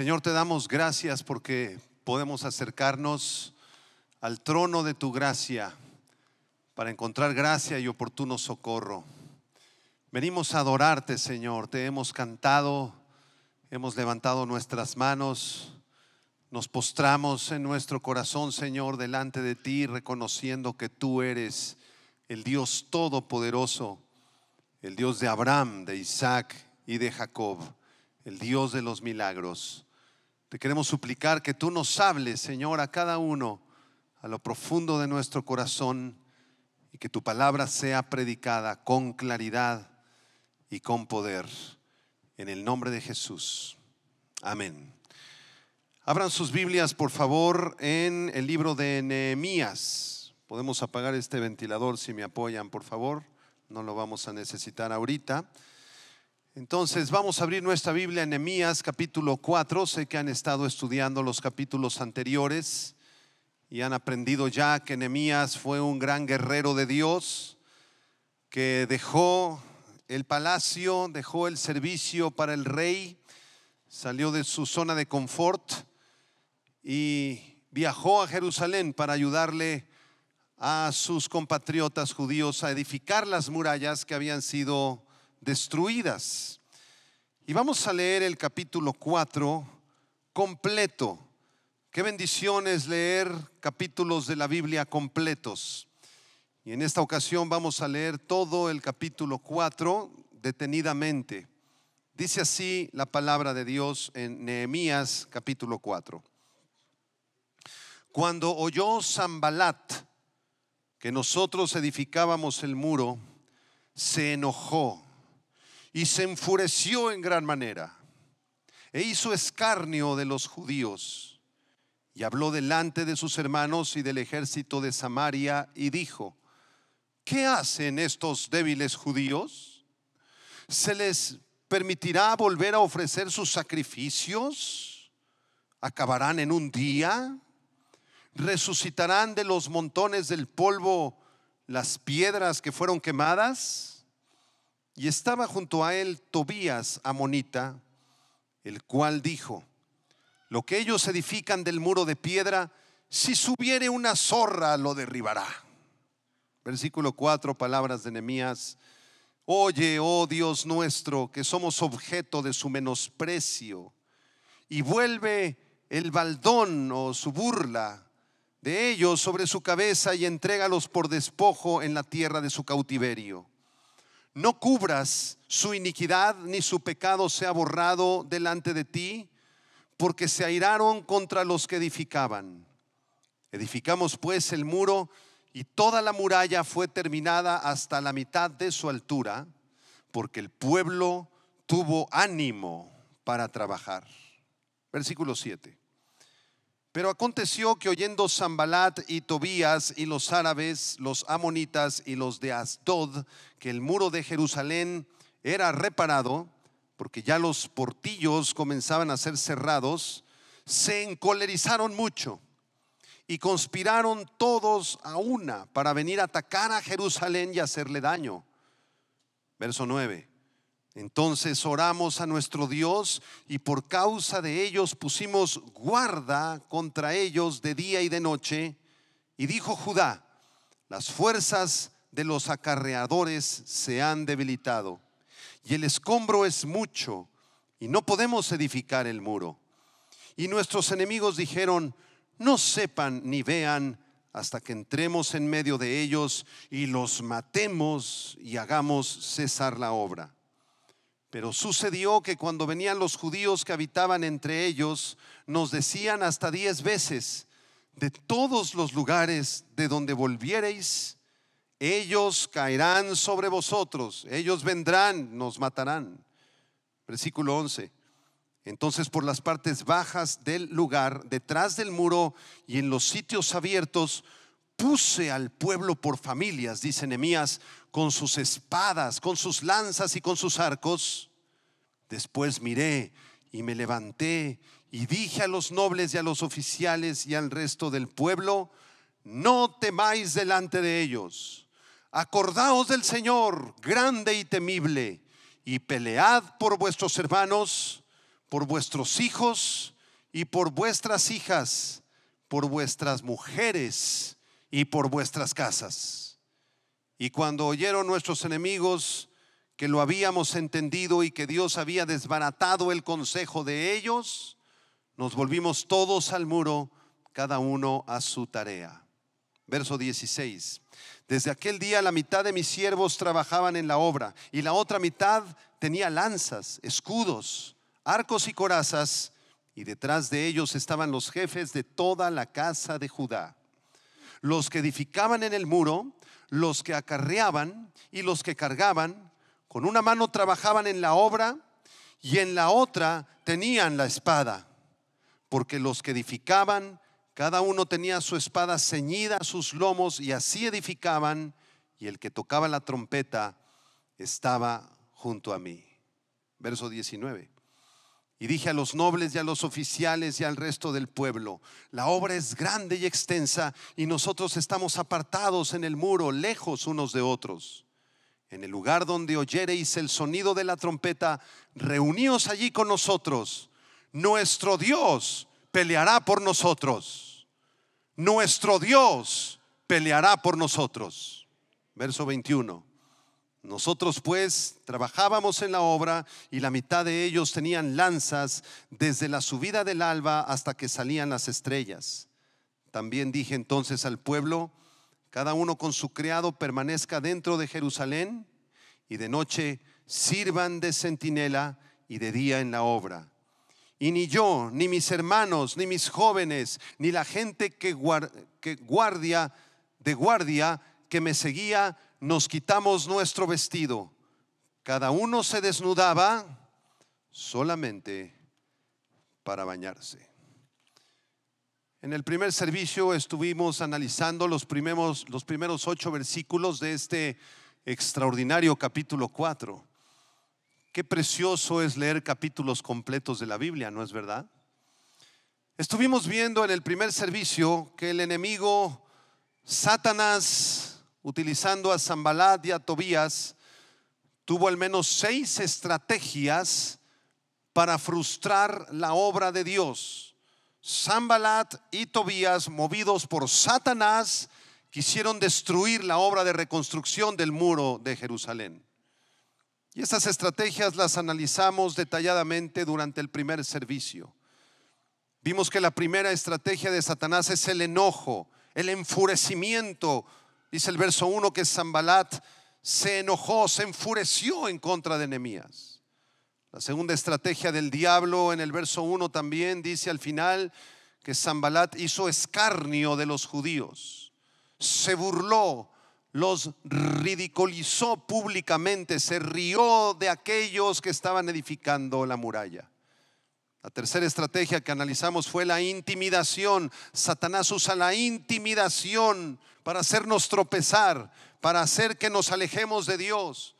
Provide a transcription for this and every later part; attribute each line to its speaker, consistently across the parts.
Speaker 1: Señor, te damos gracias porque podemos acercarnos al trono de tu gracia para encontrar gracia y oportuno socorro. Venimos a adorarte, Señor. Te hemos cantado, hemos levantado nuestras manos, nos postramos en nuestro corazón, Señor, delante de ti, reconociendo que tú eres el Dios todopoderoso, el Dios de Abraham, de Isaac y de Jacob, el Dios de los milagros. Te queremos suplicar que tú nos hables, Señor, a cada uno, a lo profundo de nuestro corazón, y que tu palabra sea predicada con claridad y con poder. En el nombre de Jesús. Amén. Abran sus Biblias, por favor, en el libro de Nehemías. Podemos apagar este ventilador si me apoyan, por favor. No lo vamos a necesitar ahorita. Entonces vamos a abrir nuestra Biblia en Nehemías capítulo 4. Sé que han estado estudiando los capítulos anteriores y han aprendido ya que Nehemías fue un gran guerrero de Dios que dejó el palacio, dejó el servicio para el rey, salió de su zona de confort y viajó a Jerusalén para ayudarle a sus compatriotas judíos a edificar las murallas que habían sido destruidas. Y vamos a leer el capítulo 4 completo. Qué bendición es leer capítulos de la Biblia completos. Y en esta ocasión vamos a leer todo el capítulo 4 detenidamente. Dice así la palabra de Dios en Nehemías capítulo 4. Cuando oyó Zambalat que nosotros edificábamos el muro, se enojó y se enfureció en gran manera e hizo escarnio de los judíos y habló delante de sus hermanos y del ejército de Samaria y dijo, ¿qué hacen estos débiles judíos? ¿Se les permitirá volver a ofrecer sus sacrificios? ¿Acabarán en un día? ¿Resucitarán de los montones del polvo las piedras que fueron quemadas? Y estaba junto a él Tobías Amonita, el cual dijo, lo que ellos edifican del muro de piedra, si subiere una zorra lo derribará. Versículo 4, palabras de Nehemías. Oye, oh Dios nuestro, que somos objeto de su menosprecio, y vuelve el baldón o su burla de ellos sobre su cabeza y entrégalos por despojo en la tierra de su cautiverio no cubras su iniquidad ni su pecado sea borrado delante de ti, porque se airaron contra los que edificaban. Edificamos pues el muro y toda la muralla fue terminada hasta la mitad de su altura, porque el pueblo tuvo ánimo para trabajar. Versículo 7. Pero aconteció que oyendo Zambalat y Tobías y los árabes, los amonitas y los de Asdod, que el muro de Jerusalén era reparado, porque ya los portillos comenzaban a ser cerrados, se encolerizaron mucho y conspiraron todos a una para venir a atacar a Jerusalén y hacerle daño. Verso 9. Entonces oramos a nuestro Dios y por causa de ellos pusimos guarda contra ellos de día y de noche. Y dijo Judá, las fuerzas de los acarreadores se han debilitado y el escombro es mucho y no podemos edificar el muro. Y nuestros enemigos dijeron, no sepan ni vean hasta que entremos en medio de ellos y los matemos y hagamos cesar la obra. Pero sucedió que cuando venían los judíos que habitaban entre ellos, nos decían hasta diez veces, de todos los lugares de donde volviereis, ellos caerán sobre vosotros, ellos vendrán, nos matarán. Versículo 11. Entonces por las partes bajas del lugar, detrás del muro y en los sitios abiertos, puse al pueblo por familias, dice Nehemías, con sus espadas, con sus lanzas y con sus arcos. Después miré y me levanté y dije a los nobles y a los oficiales y al resto del pueblo, no temáis delante de ellos. Acordaos del Señor, grande y temible, y pelead por vuestros hermanos, por vuestros hijos y por vuestras hijas, por vuestras mujeres y por vuestras casas. Y cuando oyeron nuestros enemigos que lo habíamos entendido y que Dios había desbaratado el consejo de ellos, nos volvimos todos al muro, cada uno a su tarea. Verso 16. Desde aquel día la mitad de mis siervos trabajaban en la obra y la otra mitad tenía lanzas, escudos, arcos y corazas, y detrás de ellos estaban los jefes de toda la casa de Judá, los que edificaban en el muro, los que acarreaban y los que cargaban, con una mano trabajaban en la obra y en la otra tenían la espada, porque los que edificaban cada uno tenía su espada ceñida a sus lomos y así edificaban, y el que tocaba la trompeta estaba junto a mí. Verso 19. Y dije a los nobles y a los oficiales y al resto del pueblo, la obra es grande y extensa y nosotros estamos apartados en el muro, lejos unos de otros. En el lugar donde oyereis el sonido de la trompeta, reuníos allí con nosotros. Nuestro Dios peleará por nosotros nuestro Dios peleará por nosotros. Verso 21. Nosotros pues trabajábamos en la obra y la mitad de ellos tenían lanzas desde la subida del alba hasta que salían las estrellas. También dije entonces al pueblo, cada uno con su criado permanezca dentro de Jerusalén y de noche sirvan de centinela y de día en la obra y ni yo, ni mis hermanos, ni mis jóvenes, ni la gente que, guardia, de guardia que me seguía, nos quitamos nuestro vestido. Cada uno se desnudaba solamente para bañarse. En el primer servicio estuvimos analizando los primeros, los primeros ocho versículos de este extraordinario capítulo 4. Qué precioso es leer capítulos completos de la Biblia, ¿no es verdad? Estuvimos viendo en el primer servicio que el enemigo Satanás, utilizando a Zambalat y a Tobías, tuvo al menos seis estrategias para frustrar la obra de Dios. Zambalat y Tobías, movidos por Satanás, quisieron destruir la obra de reconstrucción del muro de Jerusalén. Y estas estrategias las analizamos detalladamente durante el primer servicio. Vimos que la primera estrategia de Satanás es el enojo, el enfurecimiento. Dice el verso 1 que Zambalat se enojó, se enfureció en contra de Nehemías. La segunda estrategia del diablo en el verso 1 también dice al final que Zambalat hizo escarnio de los judíos, se burló, los ridiculizó públicamente, se rió de aquellos que estaban edificando la muralla. La tercera estrategia que analizamos fue la intimidación. Satanás usa la intimidación para hacernos tropezar, para hacer que nos alejemos de Dios,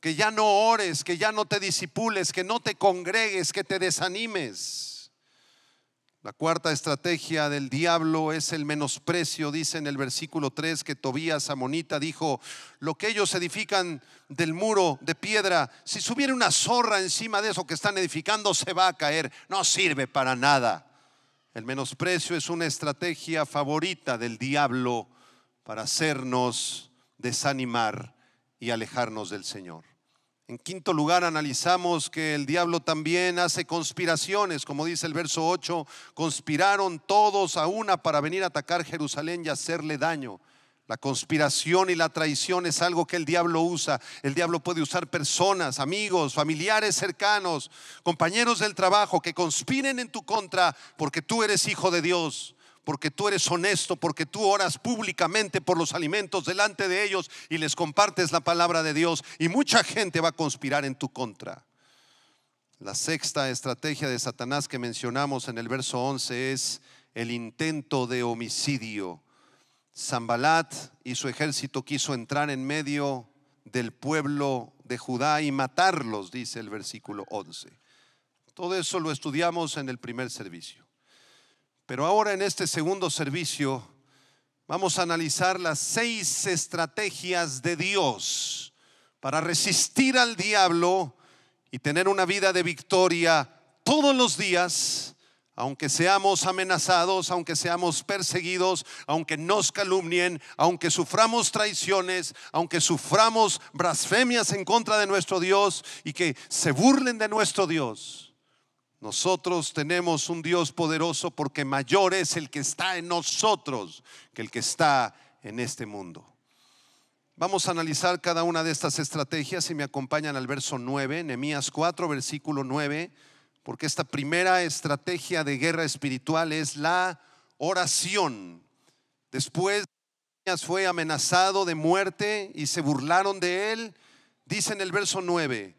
Speaker 1: que ya no ores, que ya no te disipules, que no te congregues, que te desanimes. La cuarta estrategia del diablo es el menosprecio. Dice en el versículo 3 que Tobías Amonita dijo, lo que ellos edifican del muro de piedra, si subiera una zorra encima de eso que están edificando, se va a caer. No sirve para nada. El menosprecio es una estrategia favorita del diablo para hacernos desanimar y alejarnos del Señor. En quinto lugar, analizamos que el diablo también hace conspiraciones, como dice el verso 8, conspiraron todos a una para venir a atacar Jerusalén y hacerle daño. La conspiración y la traición es algo que el diablo usa. El diablo puede usar personas, amigos, familiares cercanos, compañeros del trabajo que conspiren en tu contra porque tú eres hijo de Dios porque tú eres honesto, porque tú oras públicamente por los alimentos delante de ellos y les compartes la palabra de Dios y mucha gente va a conspirar en tu contra. La sexta estrategia de Satanás que mencionamos en el verso 11 es el intento de homicidio. Zambalat y su ejército quiso entrar en medio del pueblo de Judá y matarlos, dice el versículo 11. Todo eso lo estudiamos en el primer servicio. Pero ahora en este segundo servicio vamos a analizar las seis estrategias de Dios para resistir al diablo y tener una vida de victoria todos los días, aunque seamos amenazados, aunque seamos perseguidos, aunque nos calumnien, aunque suframos traiciones, aunque suframos blasfemias en contra de nuestro Dios y que se burlen de nuestro Dios. Nosotros tenemos un Dios poderoso porque mayor es el que está en nosotros que el que está en este mundo. Vamos a analizar cada una de estas estrategias y me acompañan al verso 9, Nehemías 4, versículo 9 porque esta primera estrategia de guerra espiritual es la oración. Después fue amenazado de muerte y se burlaron de él. Dice en el verso 9,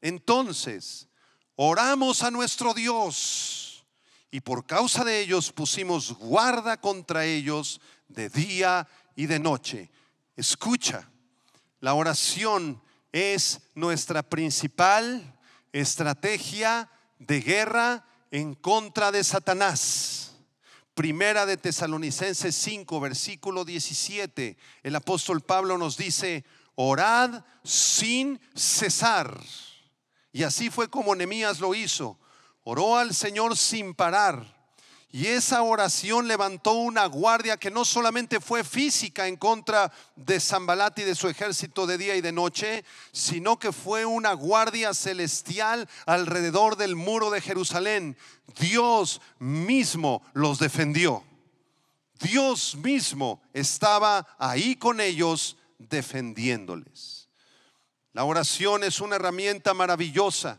Speaker 1: entonces oramos a nuestro Dios y por causa de ellos pusimos guarda contra ellos de día y de noche. Escucha, la oración es nuestra principal estrategia de guerra en contra de Satanás. Primera de Tesalonicenses 5, versículo 17. El apóstol Pablo nos dice, orad sin cesar. Y así fue como Nehemías lo hizo. Oró al Señor sin parar. Y esa oración levantó una guardia que no solamente fue física en contra de Zambalat y de su ejército de día y de noche, sino que fue una guardia celestial alrededor del muro de Jerusalén. Dios mismo los defendió. Dios mismo estaba ahí con ellos defendiéndoles. La oración es una herramienta maravillosa.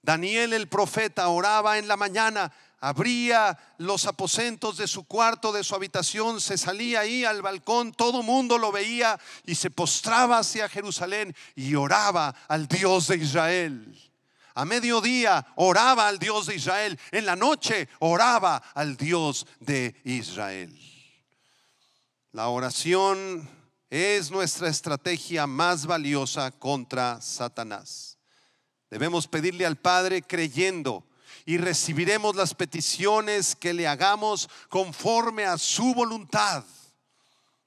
Speaker 1: Daniel el profeta oraba en la mañana abría los aposentos de su cuarto, de su habitación, se salía ahí al balcón, todo mundo lo veía y se postraba hacia Jerusalén y oraba al Dios de Israel. A mediodía oraba al Dios de Israel, en la noche oraba al Dios de Israel. La oración es nuestra estrategia más valiosa contra Satanás. Debemos pedirle al Padre creyendo y recibiremos las peticiones que le hagamos conforme a su voluntad.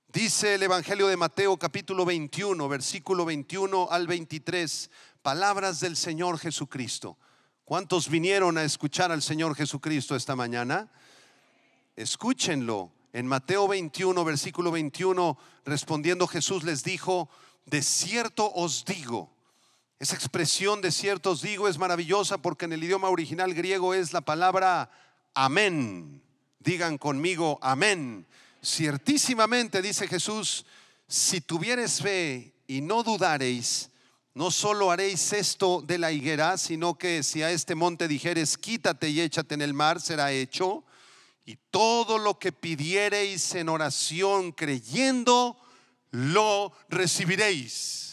Speaker 1: Dice el Evangelio de Mateo capítulo 21, versículo 21 al 23, palabras del Señor Jesucristo. ¿Cuántos vinieron a escuchar al Señor Jesucristo esta mañana? Escúchenlo. En Mateo 21, versículo 21, respondiendo Jesús les dijo, de cierto os digo, esa expresión de ciertos digo es maravillosa porque en el idioma original griego es la palabra amén. Digan conmigo amén. Ciertísimamente, dice Jesús, si tuvieres fe y no dudareis, no solo haréis esto de la higuera, sino que si a este monte dijeres, quítate y échate en el mar, será hecho. Y todo lo que pidiereis en oración creyendo, lo recibiréis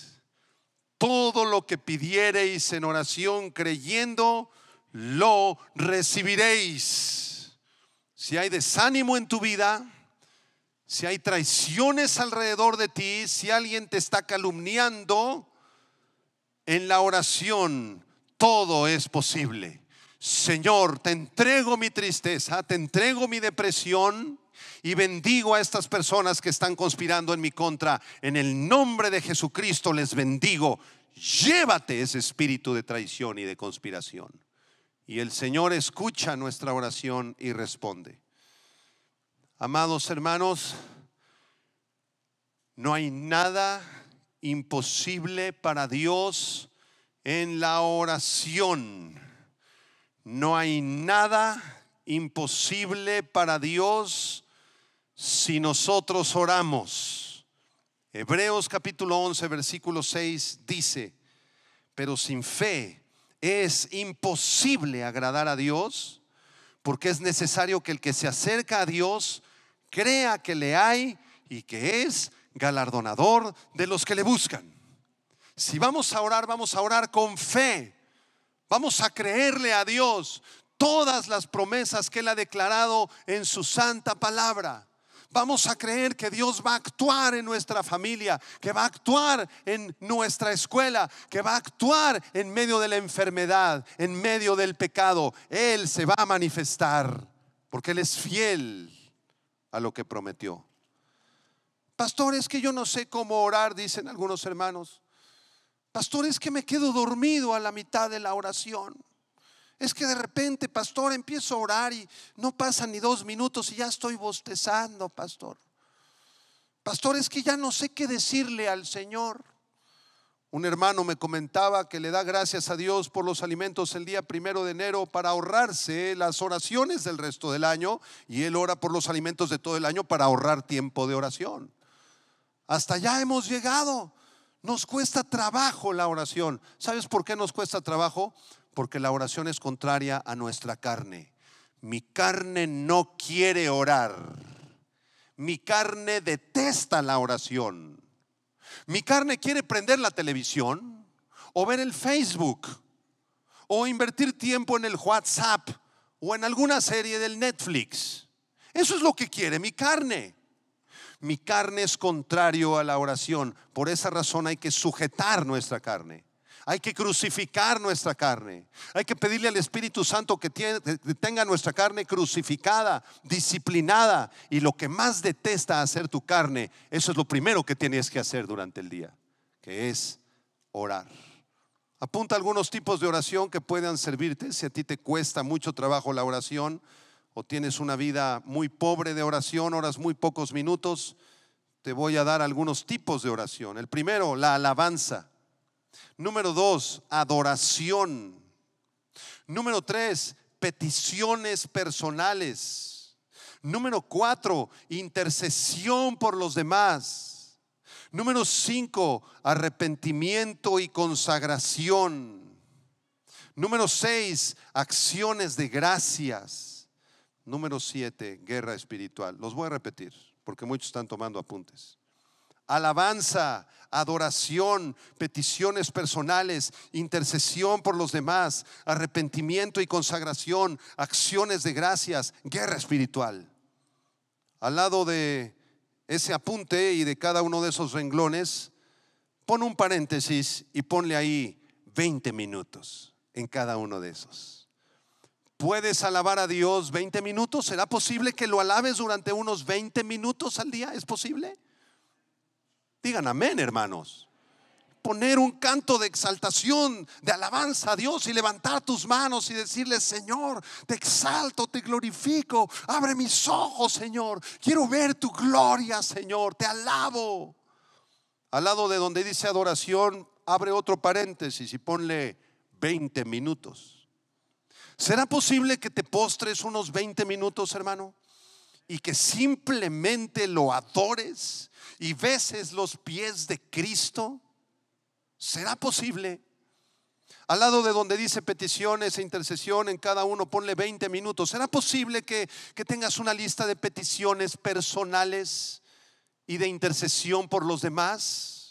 Speaker 1: todo lo que pidiereis en oración creyendo, lo recibiréis. Si hay desánimo en tu vida, si hay traiciones alrededor de ti, si alguien te está calumniando, en la oración todo es posible. Señor, te entrego mi tristeza, te entrego mi depresión, y bendigo a estas personas que están conspirando en mi contra. En el nombre de Jesucristo les bendigo. Llévate ese espíritu de traición y de conspiración. Y el Señor escucha nuestra oración y responde. Amados hermanos, no hay nada imposible para Dios en la oración. No hay nada imposible para Dios si nosotros oramos. Hebreos capítulo 11, versículo 6 dice, pero sin fe es imposible agradar a Dios, porque es necesario que el que se acerca a Dios crea que le hay y que es galardonador de los que le buscan. Si vamos a orar, vamos a orar con fe. Vamos a creerle a Dios todas las promesas que Él ha declarado en su santa palabra. Vamos a creer que Dios va a actuar en nuestra familia, que va a actuar en nuestra escuela, que va a actuar en medio de la enfermedad, en medio del pecado. Él se va a manifestar porque Él es fiel a lo que prometió. Pastor, es que yo no sé cómo orar, dicen algunos hermanos. Pastor, es que me quedo dormido a la mitad de la oración. Es que de repente, pastor, empiezo a orar y no pasan ni dos minutos y ya estoy bostezando, pastor. Pastor, es que ya no sé qué decirle al Señor. Un hermano me comentaba que le da gracias a Dios por los alimentos el día primero de enero para ahorrarse las oraciones del resto del año y él ora por los alimentos de todo el año para ahorrar tiempo de oración. Hasta allá hemos llegado. Nos cuesta trabajo la oración. ¿Sabes por qué nos cuesta trabajo? Porque la oración es contraria a nuestra carne. Mi carne no quiere orar. Mi carne detesta la oración. Mi carne quiere prender la televisión o ver el Facebook o invertir tiempo en el WhatsApp o en alguna serie del Netflix. Eso es lo que quiere mi carne. Mi carne es contrario a la oración. Por esa razón hay que sujetar nuestra carne. Hay que crucificar nuestra carne. Hay que pedirle al Espíritu Santo que tenga nuestra carne crucificada, disciplinada. Y lo que más detesta hacer tu carne, eso es lo primero que tienes que hacer durante el día, que es orar. Apunta algunos tipos de oración que puedan servirte. Si a ti te cuesta mucho trabajo la oración o tienes una vida muy pobre de oración, oras muy pocos minutos, te voy a dar algunos tipos de oración. El primero, la alabanza. Número dos, adoración. Número tres, peticiones personales. Número cuatro, intercesión por los demás. Número cinco, arrepentimiento y consagración. Número seis, acciones de gracias. Número siete, guerra espiritual. Los voy a repetir porque muchos están tomando apuntes alabanza, adoración, peticiones personales, intercesión por los demás, arrepentimiento y consagración, acciones de gracias, guerra espiritual. Al lado de ese apunte y de cada uno de esos renglones, pon un paréntesis y ponle ahí 20 minutos en cada uno de esos. ¿Puedes alabar a Dios 20 minutos? ¿Será posible que lo alabes durante unos 20 minutos al día? ¿Es posible? Digan amén, hermanos. Poner un canto de exaltación, de alabanza a Dios y levantar tus manos y decirle, Señor, te exalto, te glorifico, abre mis ojos, Señor. Quiero ver tu gloria, Señor, te alabo. Al lado de donde dice adoración, abre otro paréntesis y ponle 20 minutos. ¿Será posible que te postres unos 20 minutos, hermano? Y que simplemente lo adores y beses los pies de Cristo? ¿Será posible? Al lado de donde dice peticiones e intercesión, en cada uno ponle 20 minutos. ¿Será posible que, que tengas una lista de peticiones personales y de intercesión por los demás?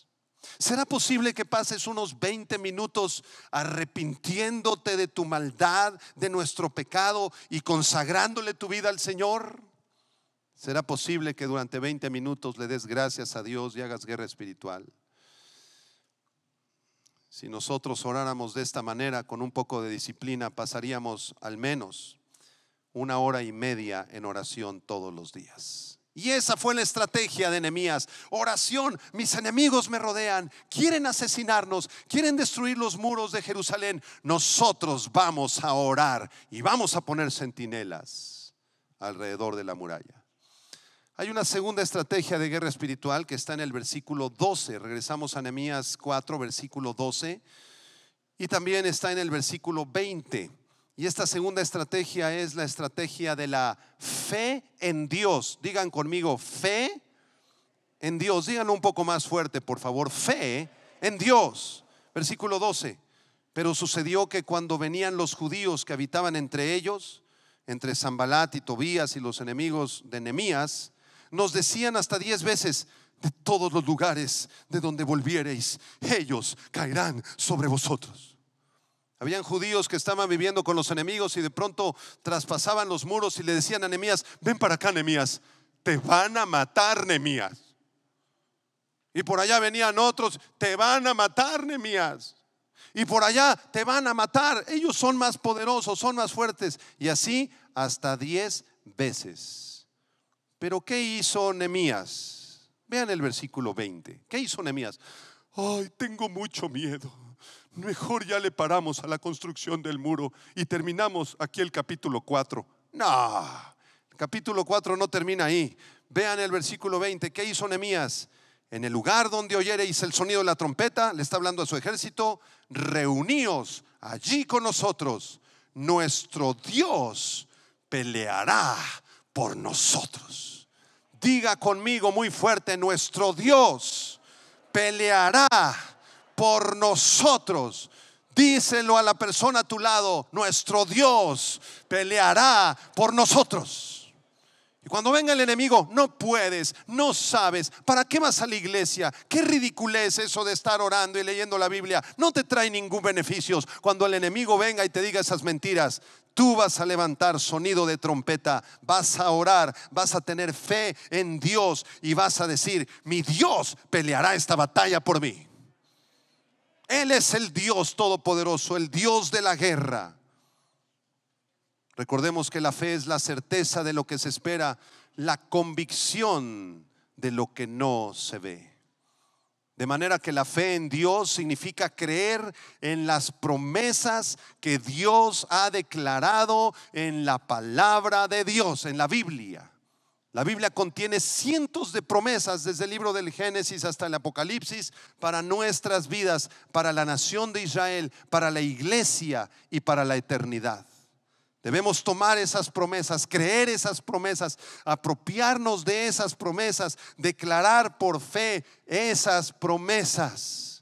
Speaker 1: ¿Será posible que pases unos 20 minutos arrepintiéndote de tu maldad, de nuestro pecado y consagrándole tu vida al Señor? ¿Será posible que durante 20 minutos le des gracias a Dios y hagas guerra espiritual? Si nosotros oráramos de esta manera, con un poco de disciplina, pasaríamos al menos una hora y media en oración todos los días. Y esa fue la estrategia de Nehemías. Oración, mis enemigos me rodean, quieren asesinarnos, quieren destruir los muros de Jerusalén. Nosotros vamos a orar y vamos a poner centinelas alrededor de la muralla. Hay una segunda estrategia de guerra espiritual que está en el versículo 12. Regresamos a Nehemías 4, versículo 12. Y también está en el versículo 20. Y esta segunda estrategia es la estrategia de la fe en Dios. Digan conmigo, fe en Dios. Díganlo un poco más fuerte, por favor. Fe en Dios. Versículo 12. Pero sucedió que cuando venían los judíos que habitaban entre ellos, entre Zambalat y Tobías y los enemigos de Nehemías, nos decían hasta diez veces, de todos los lugares de donde volviereis, ellos caerán sobre vosotros. Habían judíos que estaban viviendo con los enemigos y de pronto traspasaban los muros y le decían a Nehemías, ven para acá, Nehemías, te van a matar, Nehemías. Y por allá venían otros, te van a matar, Nehemías. Y por allá te van a matar, ellos son más poderosos, son más fuertes. Y así hasta diez veces. Pero ¿qué hizo Nemías? Vean el versículo 20. ¿Qué hizo Nemías? Ay, tengo mucho miedo. Mejor ya le paramos a la construcción del muro y terminamos aquí el capítulo 4. No, el capítulo 4 no termina ahí. Vean el versículo 20, ¿qué hizo Nehemías? En el lugar donde oyereis el sonido de la trompeta, le está hablando a su ejército, reuníos allí con nosotros. Nuestro Dios peleará por nosotros. Diga conmigo muy fuerte, nuestro Dios peleará por nosotros. Díselo a la persona a tu lado, nuestro Dios peleará por nosotros. Y cuando venga el enemigo, no puedes, no sabes, ¿para qué vas a la iglesia? Qué ridiculez eso de estar orando y leyendo la Biblia. No te trae ningún beneficio. Cuando el enemigo venga y te diga esas mentiras, tú vas a levantar sonido de trompeta, vas a orar, vas a tener fe en Dios y vas a decir, mi Dios peleará esta batalla por mí. Él es el Dios todopoderoso, el Dios de la guerra. Recordemos que la fe es la certeza de lo que se espera, la convicción de lo que no se ve. De manera que la fe en Dios significa creer en las promesas que Dios ha declarado en la palabra de Dios, en la Biblia. La Biblia contiene cientos de promesas desde el libro del Génesis hasta el Apocalipsis para nuestras vidas, para la nación de Israel, para la iglesia y para la eternidad. Debemos tomar esas promesas, creer esas promesas, apropiarnos de esas promesas, declarar por fe esas promesas.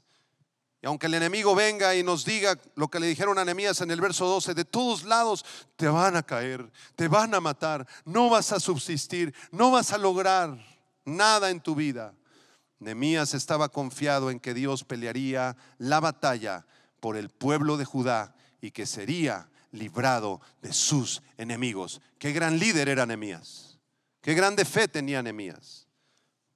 Speaker 1: Y aunque el enemigo venga y nos diga lo que le dijeron a Nehemías en el verso 12, de todos lados te van a caer, te van a matar, no vas a subsistir, no vas a lograr nada en tu vida. Nehemías estaba confiado en que Dios pelearía la batalla por el pueblo de Judá y que sería librado de sus enemigos. Qué gran líder era Nehemías. Qué grande fe tenía Nehemías.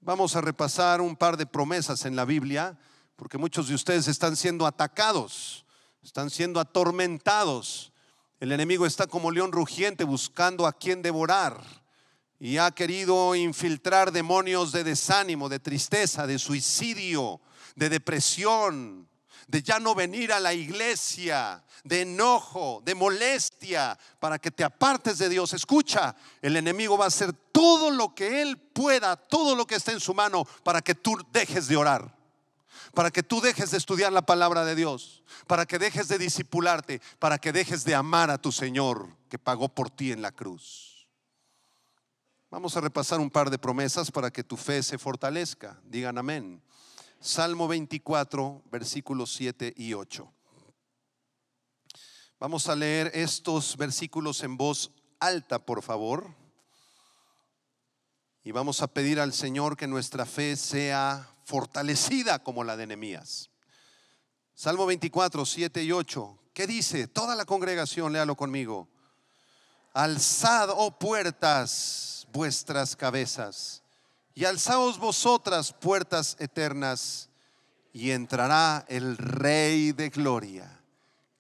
Speaker 1: Vamos a repasar un par de promesas en la Biblia, porque muchos de ustedes están siendo atacados, están siendo atormentados. El enemigo está como león rugiente buscando a quien devorar y ha querido infiltrar demonios de desánimo, de tristeza, de suicidio, de depresión, de ya no venir a la iglesia, de enojo, de molestia, para que te apartes de Dios. Escucha, el enemigo va a hacer todo lo que él pueda, todo lo que esté en su mano, para que tú dejes de orar, para que tú dejes de estudiar la palabra de Dios, para que dejes de discipularte, para que dejes de amar a tu Señor que pagó por ti en la cruz. Vamos a repasar un par de promesas para que tu fe se fortalezca. Digan amén. Salmo 24, versículos 7 y 8. Vamos a leer estos versículos en voz alta, por favor. Y vamos a pedir al Señor que nuestra fe sea fortalecida como la de Nehemías. Salmo 24, 7 y 8. ¿Qué dice? Toda la congregación, léalo conmigo. Alzad, oh puertas, vuestras cabezas y alzaos vosotras puertas eternas, y entrará el Rey de Gloria.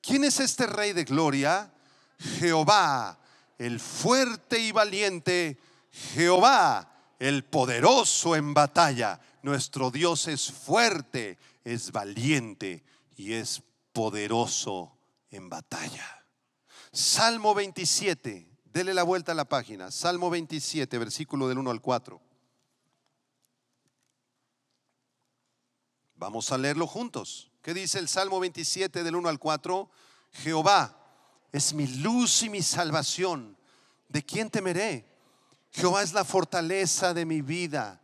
Speaker 1: ¿Quién es este Rey de Gloria? Jehová, el fuerte y valiente, Jehová, el poderoso en batalla. Nuestro Dios es fuerte, es valiente y es poderoso en batalla. Salmo 27, dele la vuelta a la página. Salmo 27, versículo del 1 al 4. Vamos a leerlo juntos. ¿Qué dice el Salmo 27 del 1 al 4? Jehová es mi luz y mi salvación. ¿De quién temeré? Jehová es la fortaleza de mi vida.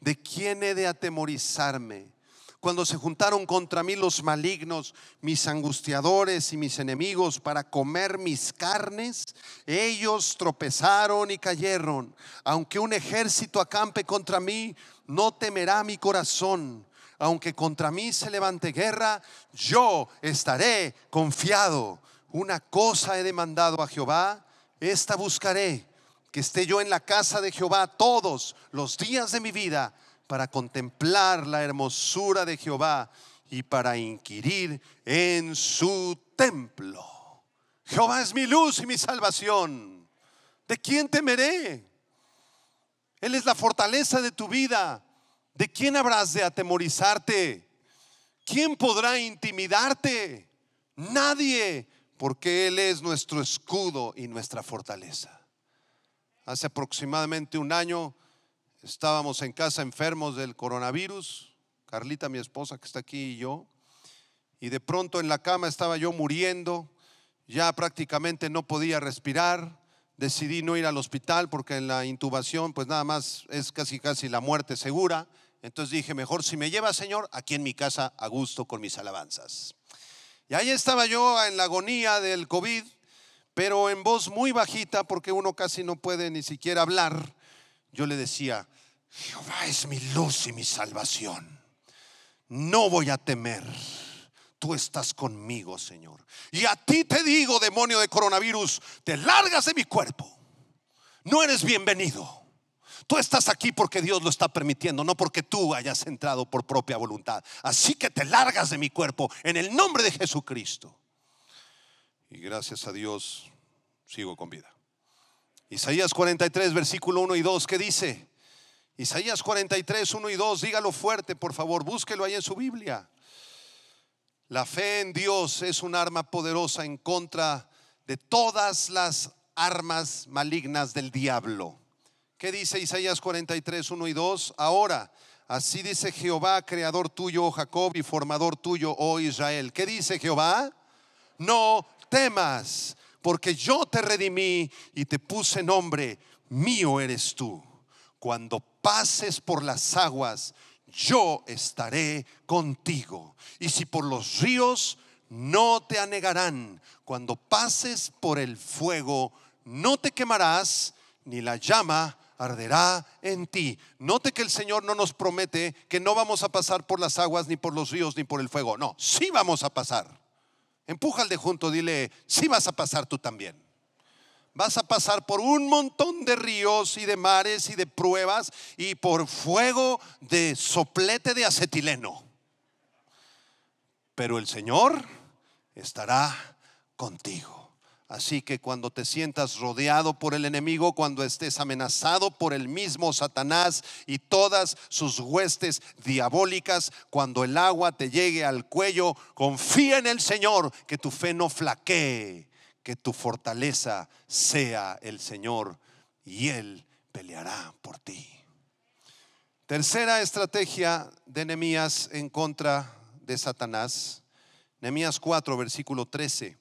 Speaker 1: ¿De quién he de atemorizarme? Cuando se juntaron contra mí los malignos, mis angustiadores y mis enemigos para comer mis carnes, ellos tropezaron y cayeron. Aunque un ejército acampe contra mí, no temerá mi corazón aunque contra mí se levante guerra, yo estaré confiado. Una cosa he demandado a Jehová, esta buscaré, que esté yo en la casa de Jehová todos los días de mi vida para contemplar la hermosura de Jehová y para inquirir en su templo. Jehová es mi luz y mi salvación. ¿De quién temeré? Él es la fortaleza de tu vida. ¿De quién habrás de atemorizarte? ¿Quién podrá intimidarte? Nadie, porque Él es nuestro escudo y nuestra fortaleza. Hace aproximadamente un año estábamos en casa enfermos del coronavirus, Carlita, mi esposa que está aquí y yo, y de pronto en la cama estaba yo muriendo, ya prácticamente no podía respirar, decidí no ir al hospital porque en la intubación pues nada más es casi casi la muerte segura, entonces dije, mejor si me lleva Señor, aquí en mi casa a gusto con mis alabanzas. Y ahí estaba yo en la agonía del COVID, pero en voz muy bajita porque uno casi no puede ni siquiera hablar, yo le decía, Jehová es mi luz y mi salvación. No voy a temer tú estás conmigo, Señor. Y a ti te digo, demonio de coronavirus, te largas de mi cuerpo. No eres bienvenido. Tú estás aquí porque Dios lo está permitiendo, no porque tú hayas entrado por propia voluntad. Así que te largas de mi cuerpo en el nombre de Jesucristo. Y gracias a Dios sigo con vida. Isaías 43, versículo 1 y 2, ¿qué dice? Isaías 43, 1 y 2, dígalo fuerte, por favor, búsquelo ahí en su Biblia. La fe en Dios es un arma poderosa en contra de todas las armas malignas del diablo. ¿Qué dice Isaías 43, 1 y 2? Ahora, así dice Jehová, creador tuyo, oh Jacob, y formador tuyo, oh Israel. ¿Qué dice Jehová? No temas, porque yo te redimí y te puse nombre, mío eres tú. Cuando pases por las aguas, yo estaré contigo. Y si por los ríos no te anegarán, cuando pases por el fuego, no te quemarás, ni la llama arderá en ti. Note que el Señor no nos promete que no vamos a pasar por las aguas, ni por los ríos, ni por el fuego. No, sí vamos a pasar. Empuja al de junto, dile, sí vas a pasar tú también vas a pasar por un montón de ríos y de mares y de pruebas y por fuego de soplete de acetileno. Pero el Señor estará contigo. Así que cuando te sientas rodeado por el enemigo, cuando estés amenazado por el mismo Satanás y todas sus huestes diabólicas, cuando el agua te llegue al cuello, confía en el Señor, que tu fe no flaquee que tu fortaleza sea el Señor y Él peleará por ti. Tercera estrategia de Nehemías en contra de Satanás. Nehemías 4, versículo 13.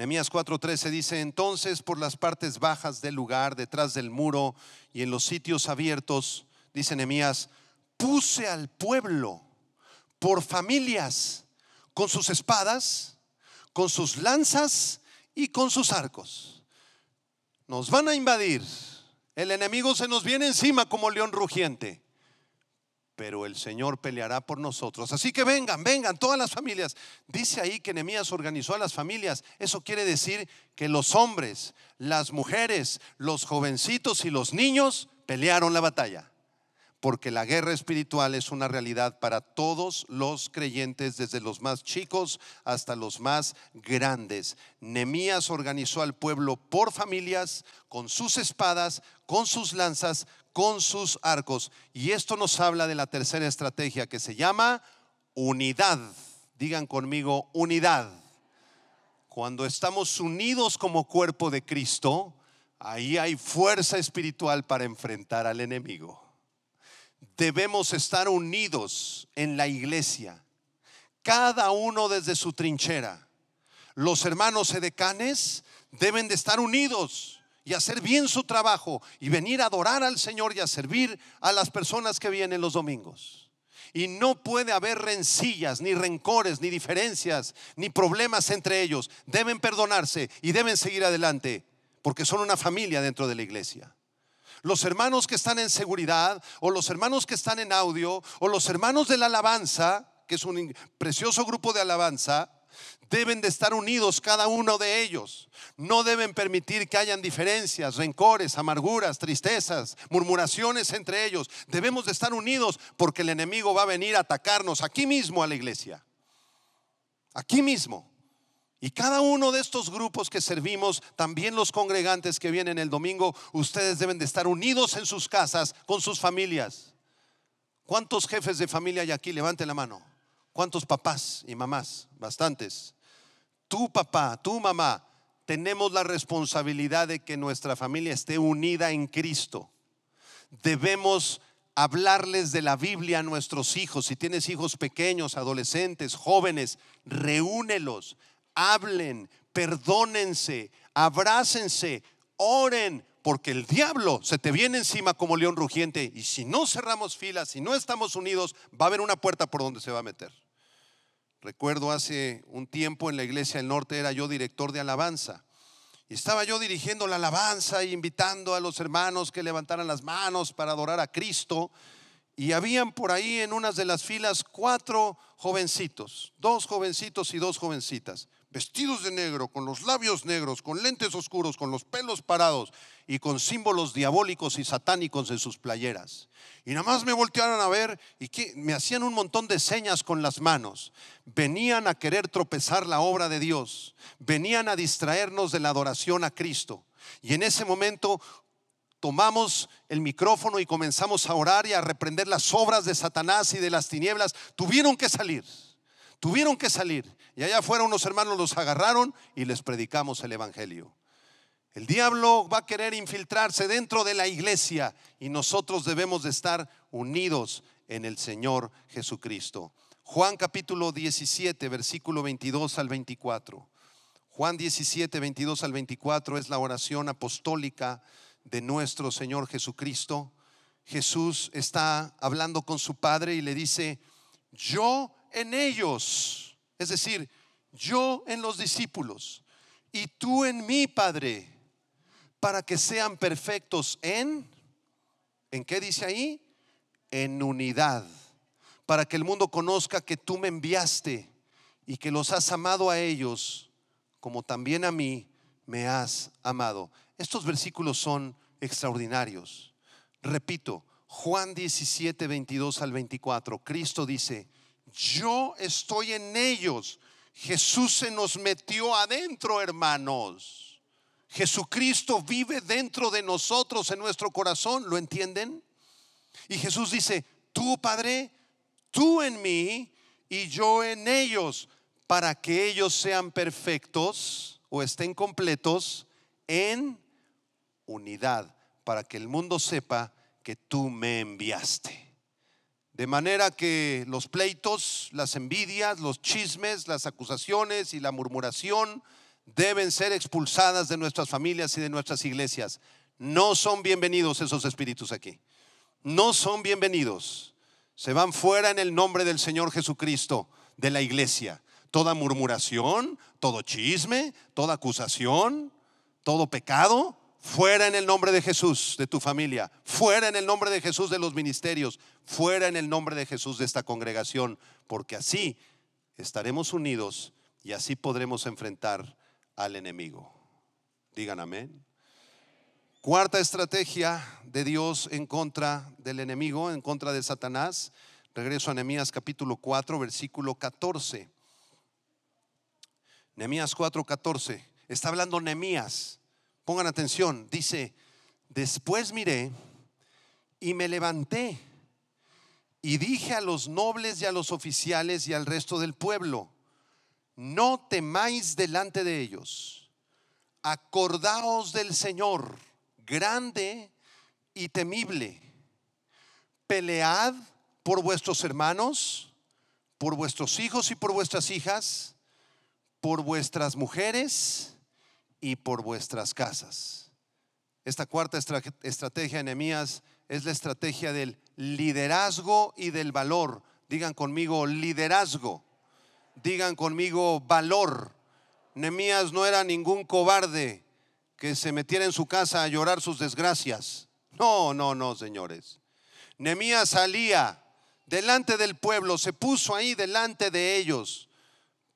Speaker 1: Nehemías 4:13 dice, entonces por las partes bajas del lugar, detrás del muro y en los sitios abiertos, dice Nehemías, puse al pueblo por familias con sus espadas con sus lanzas y con sus arcos. Nos van a invadir. El enemigo se nos viene encima como león rugiente. Pero el Señor peleará por nosotros. Así que vengan, vengan todas las familias. Dice ahí que Nehemías organizó a las familias. Eso quiere decir que los hombres, las mujeres, los jovencitos y los niños pelearon la batalla porque la guerra espiritual es una realidad para todos los creyentes, desde los más chicos hasta los más grandes. Nemías organizó al pueblo por familias, con sus espadas, con sus lanzas, con sus arcos. Y esto nos habla de la tercera estrategia que se llama unidad. Digan conmigo, unidad. Cuando estamos unidos como cuerpo de Cristo, ahí hay fuerza espiritual para enfrentar al enemigo debemos estar unidos en la iglesia, cada uno desde su trinchera. Los hermanos edecanes deben de estar unidos y hacer bien su trabajo y venir a adorar al Señor y a servir a las personas que vienen los domingos. Y no puede haber rencillas, ni rencores, ni diferencias, ni problemas entre ellos. Deben perdonarse y deben seguir adelante porque son una familia dentro de la iglesia los hermanos que están en seguridad, o los hermanos que están en audio, o los hermanos de la alabanza, que es un precioso grupo de alabanza, deben de estar unidos cada uno de ellos. No deben permitir que hayan diferencias, rencores, amarguras, tristezas, murmuraciones entre ellos. Debemos de estar unidos porque el enemigo va a venir a atacarnos aquí mismo a la iglesia. Aquí mismo. Y cada uno de estos grupos que servimos, también los congregantes que vienen el domingo, ustedes deben de estar unidos en sus casas con sus familias. ¿Cuántos jefes de familia hay aquí? Levante la mano. ¿Cuántos papás y mamás? Bastantes. Tu papá, tu mamá, tenemos la responsabilidad de que nuestra familia esté unida en Cristo. Debemos hablarles de la Biblia a nuestros hijos. Si tienes hijos pequeños, adolescentes, jóvenes, reúnelos, hablen, perdónense, abrácense, oren, porque el diablo se te viene encima como león rugiente y si no cerramos filas, si no estamos unidos, va a haber una puerta por donde se va a meter. Recuerdo hace un tiempo en la iglesia del norte era yo director de alabanza. Y estaba yo dirigiendo la alabanza e invitando a los hermanos que levantaran las manos para adorar a Cristo. Y habían por ahí en unas de las filas cuatro jovencitos, dos jovencitos y dos jovencitas vestidos de negro, con los labios negros, con lentes oscuros, con los pelos parados y con símbolos diabólicos y satánicos en sus playeras. Y nada más me voltearon a ver y me hacían un montón de señas con las manos. Venían a querer tropezar la obra de Dios, venían a distraernos de la adoración a Cristo. Y en ese momento tomamos el micrófono y comenzamos a orar y a reprender las obras de Satanás y de las tinieblas. Tuvieron que salir. Tuvieron que salir. Y allá afuera unos hermanos los agarraron y les predicamos el Evangelio. El diablo va a querer infiltrarse dentro de la iglesia y nosotros debemos de estar unidos en el Señor Jesucristo. Juan capítulo 17, versículo 22 al 24. Juan 17, 22 al 24 es la oración apostólica de nuestro Señor Jesucristo. Jesús está hablando con su Padre y le dice, yo en ellos, es decir, yo en los discípulos y tú en mí, Padre, para que sean perfectos en, ¿en qué dice ahí? En unidad, para que el mundo conozca que tú me enviaste y que los has amado a ellos como también a mí me has amado. Estos versículos son extraordinarios. Repito, Juan 17, 22 al 24, Cristo dice, yo estoy en ellos. Jesús se nos metió adentro, hermanos. Jesucristo vive dentro de nosotros, en nuestro corazón. ¿Lo entienden? Y Jesús dice, tú, Padre, tú en mí y yo en ellos, para que ellos sean perfectos o estén completos en unidad, para que el mundo sepa que tú me enviaste. De manera que los pleitos, las envidias, los chismes, las acusaciones y la murmuración deben ser expulsadas de nuestras familias y de nuestras iglesias. No son bienvenidos esos espíritus aquí. No son bienvenidos. Se van fuera en el nombre del Señor Jesucristo de la iglesia. Toda murmuración, todo chisme, toda acusación, todo pecado, Fuera en el nombre de Jesús de tu familia. Fuera en el nombre de Jesús de los ministerios. Fuera en el nombre de Jesús de esta congregación. Porque así estaremos unidos y así podremos enfrentar al enemigo. Digan amén. Cuarta estrategia de Dios en contra del enemigo, en contra de Satanás. Regreso a Nehemías capítulo 4, versículo 14. Nehemías 4, 14. Está hablando Nehemías Pongan atención, dice, después miré y me levanté y dije a los nobles y a los oficiales y al resto del pueblo, no temáis delante de ellos, acordaos del Señor, grande y temible, pelead por vuestros hermanos, por vuestros hijos y por vuestras hijas, por vuestras mujeres y por vuestras casas. Esta cuarta estrategia de es la estrategia del liderazgo y del valor. Digan conmigo liderazgo. Digan conmigo valor. Nehemías no era ningún cobarde que se metiera en su casa a llorar sus desgracias. No, no, no, señores. Nehemías salía delante del pueblo, se puso ahí delante de ellos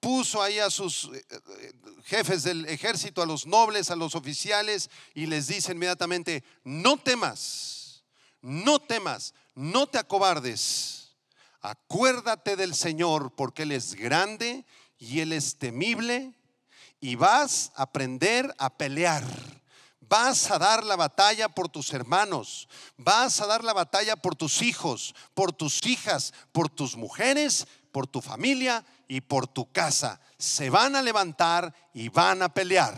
Speaker 1: puso ahí a sus eh, eh, jefes del ejército, a los nobles, a los oficiales, y les dice inmediatamente, no temas, no temas, no te acobardes, acuérdate del Señor porque Él es grande y Él es temible, y vas a aprender a pelear, Vas a dar la batalla por tus hermanos, vas a dar la batalla por tus hijos, por tus hijas, por tus mujeres, por tu familia y por tu casa. Se van a levantar y van a pelear.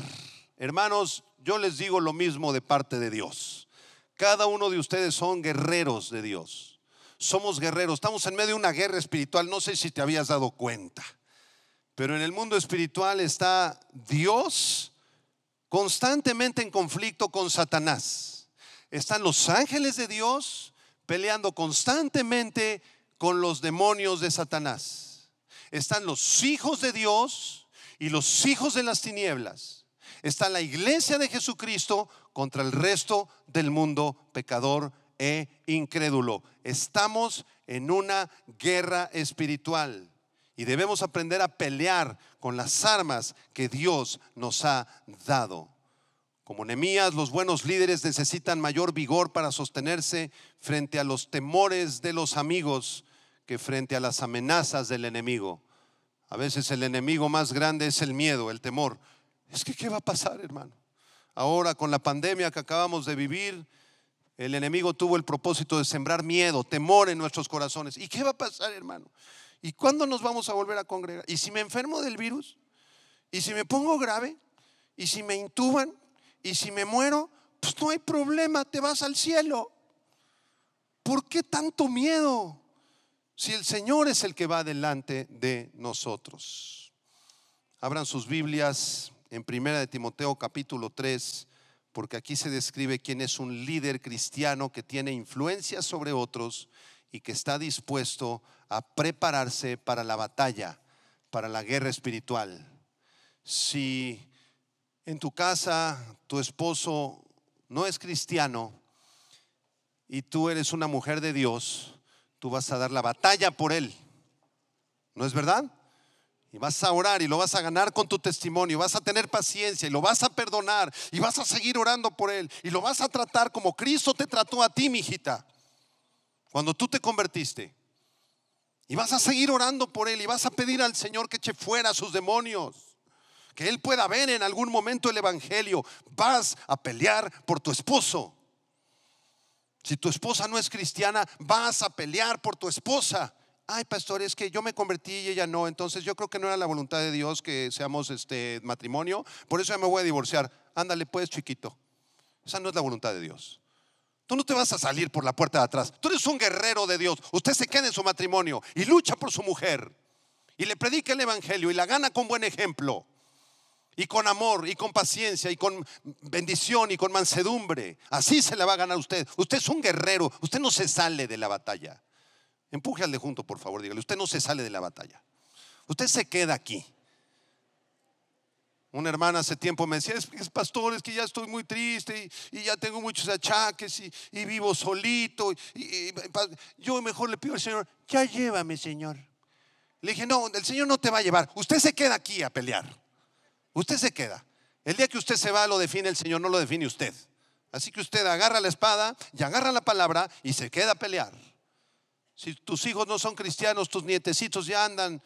Speaker 1: Hermanos, yo les digo lo mismo de parte de Dios. Cada uno de ustedes son guerreros de Dios. Somos guerreros. Estamos en medio de una guerra espiritual. No sé si te habías dado cuenta. Pero en el mundo espiritual está Dios constantemente en conflicto con Satanás. Están los ángeles de Dios peleando constantemente con los demonios de Satanás. Están los hijos de Dios y los hijos de las tinieblas. Está la iglesia de Jesucristo contra el resto del mundo pecador e incrédulo. Estamos en una guerra espiritual y debemos aprender a pelear con las armas que Dios nos ha dado. Como Nemías, los buenos líderes necesitan mayor vigor para sostenerse frente a los temores de los amigos que frente a las amenazas del enemigo. A veces el enemigo más grande es el miedo, el temor. Es que, ¿qué va a pasar, hermano? Ahora con la pandemia que acabamos de vivir, el enemigo tuvo el propósito de sembrar miedo, temor en nuestros corazones. ¿Y qué va a pasar, hermano? ¿Y cuándo nos vamos a volver a congregar? ¿Y si me enfermo del virus? ¿Y si me pongo grave? ¿Y si me intuban? ¿Y si me muero? Pues no hay problema, te vas al cielo. ¿Por qué tanto miedo? Si el Señor es el que va delante de nosotros. Abran sus Biblias en Primera de Timoteo capítulo 3, porque aquí se describe quién es un líder cristiano que tiene influencia sobre otros y que está dispuesto a prepararse para la batalla, para la guerra espiritual. Si en tu casa tu esposo no es cristiano y tú eres una mujer de Dios, tú vas a dar la batalla por él. ¿No es verdad? Y vas a orar y lo vas a ganar con tu testimonio, vas a tener paciencia y lo vas a perdonar y vas a seguir orando por él y lo vas a tratar como Cristo te trató a ti, mi hijita, cuando tú te convertiste. Y vas a seguir orando por él y vas a pedir al Señor que eche fuera a sus demonios, que él pueda ver en algún momento el evangelio. Vas a pelear por tu esposo. Si tu esposa no es cristiana, vas a pelear por tu esposa. Ay, pastor, es que yo me convertí y ella no, entonces yo creo que no era la voluntad de Dios que seamos este matrimonio, por eso ya me voy a divorciar. Ándale, pues, chiquito. Esa no es la voluntad de Dios. Tú no te vas a salir por la puerta de atrás. Tú eres un guerrero de Dios. Usted se queda en su matrimonio y lucha por su mujer. Y le predica el evangelio y la gana con buen ejemplo y con amor y con paciencia y con bendición y con mansedumbre. Así se la va a ganar usted. Usted es un guerrero, usted no se sale de la batalla. Empuje al de junto, por favor, dígale, usted no se sale de la batalla. Usted se queda aquí. Una hermana hace tiempo me decía, es, pastor, es que ya estoy muy triste y, ya tengo muchos achaques y, vivo solito. Yo mejor le pido al Señor, ya llévame, Señor. Le dije, no, el Señor no te va a llevar. Usted se queda aquí a pelear. Usted se queda. El día que usted se va lo define el Señor, no lo define usted. Así que usted agarra la espada y agarra la palabra y se queda a pelear. Si tus hijos no son cristianos, tus nietecitos ya andan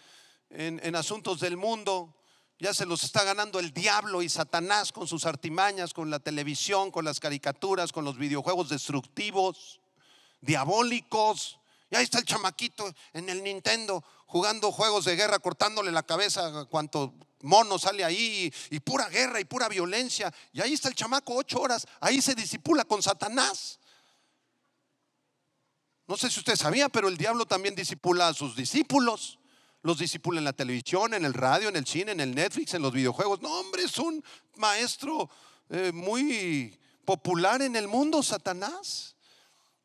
Speaker 1: en, asuntos del mundo, ya se los está ganando el diablo y Satanás con sus artimañas, con la televisión, con las caricaturas, con los videojuegos destructivos, diabólicos. Y ahí está el chamaquito en el Nintendo jugando juegos de guerra, cortándole la cabeza a cuanto mono sale ahí y, pura guerra y pura violencia. Y ahí está el chamaco ocho horas, ahí se disipula con Satanás. No sé si usted sabía, pero el diablo también disipula a sus discípulos. Los disipula en la televisión, en el radio, en el cine, en el Netflix, en los videojuegos. No, hombre, es un maestro eh, muy popular en el mundo, Satanás.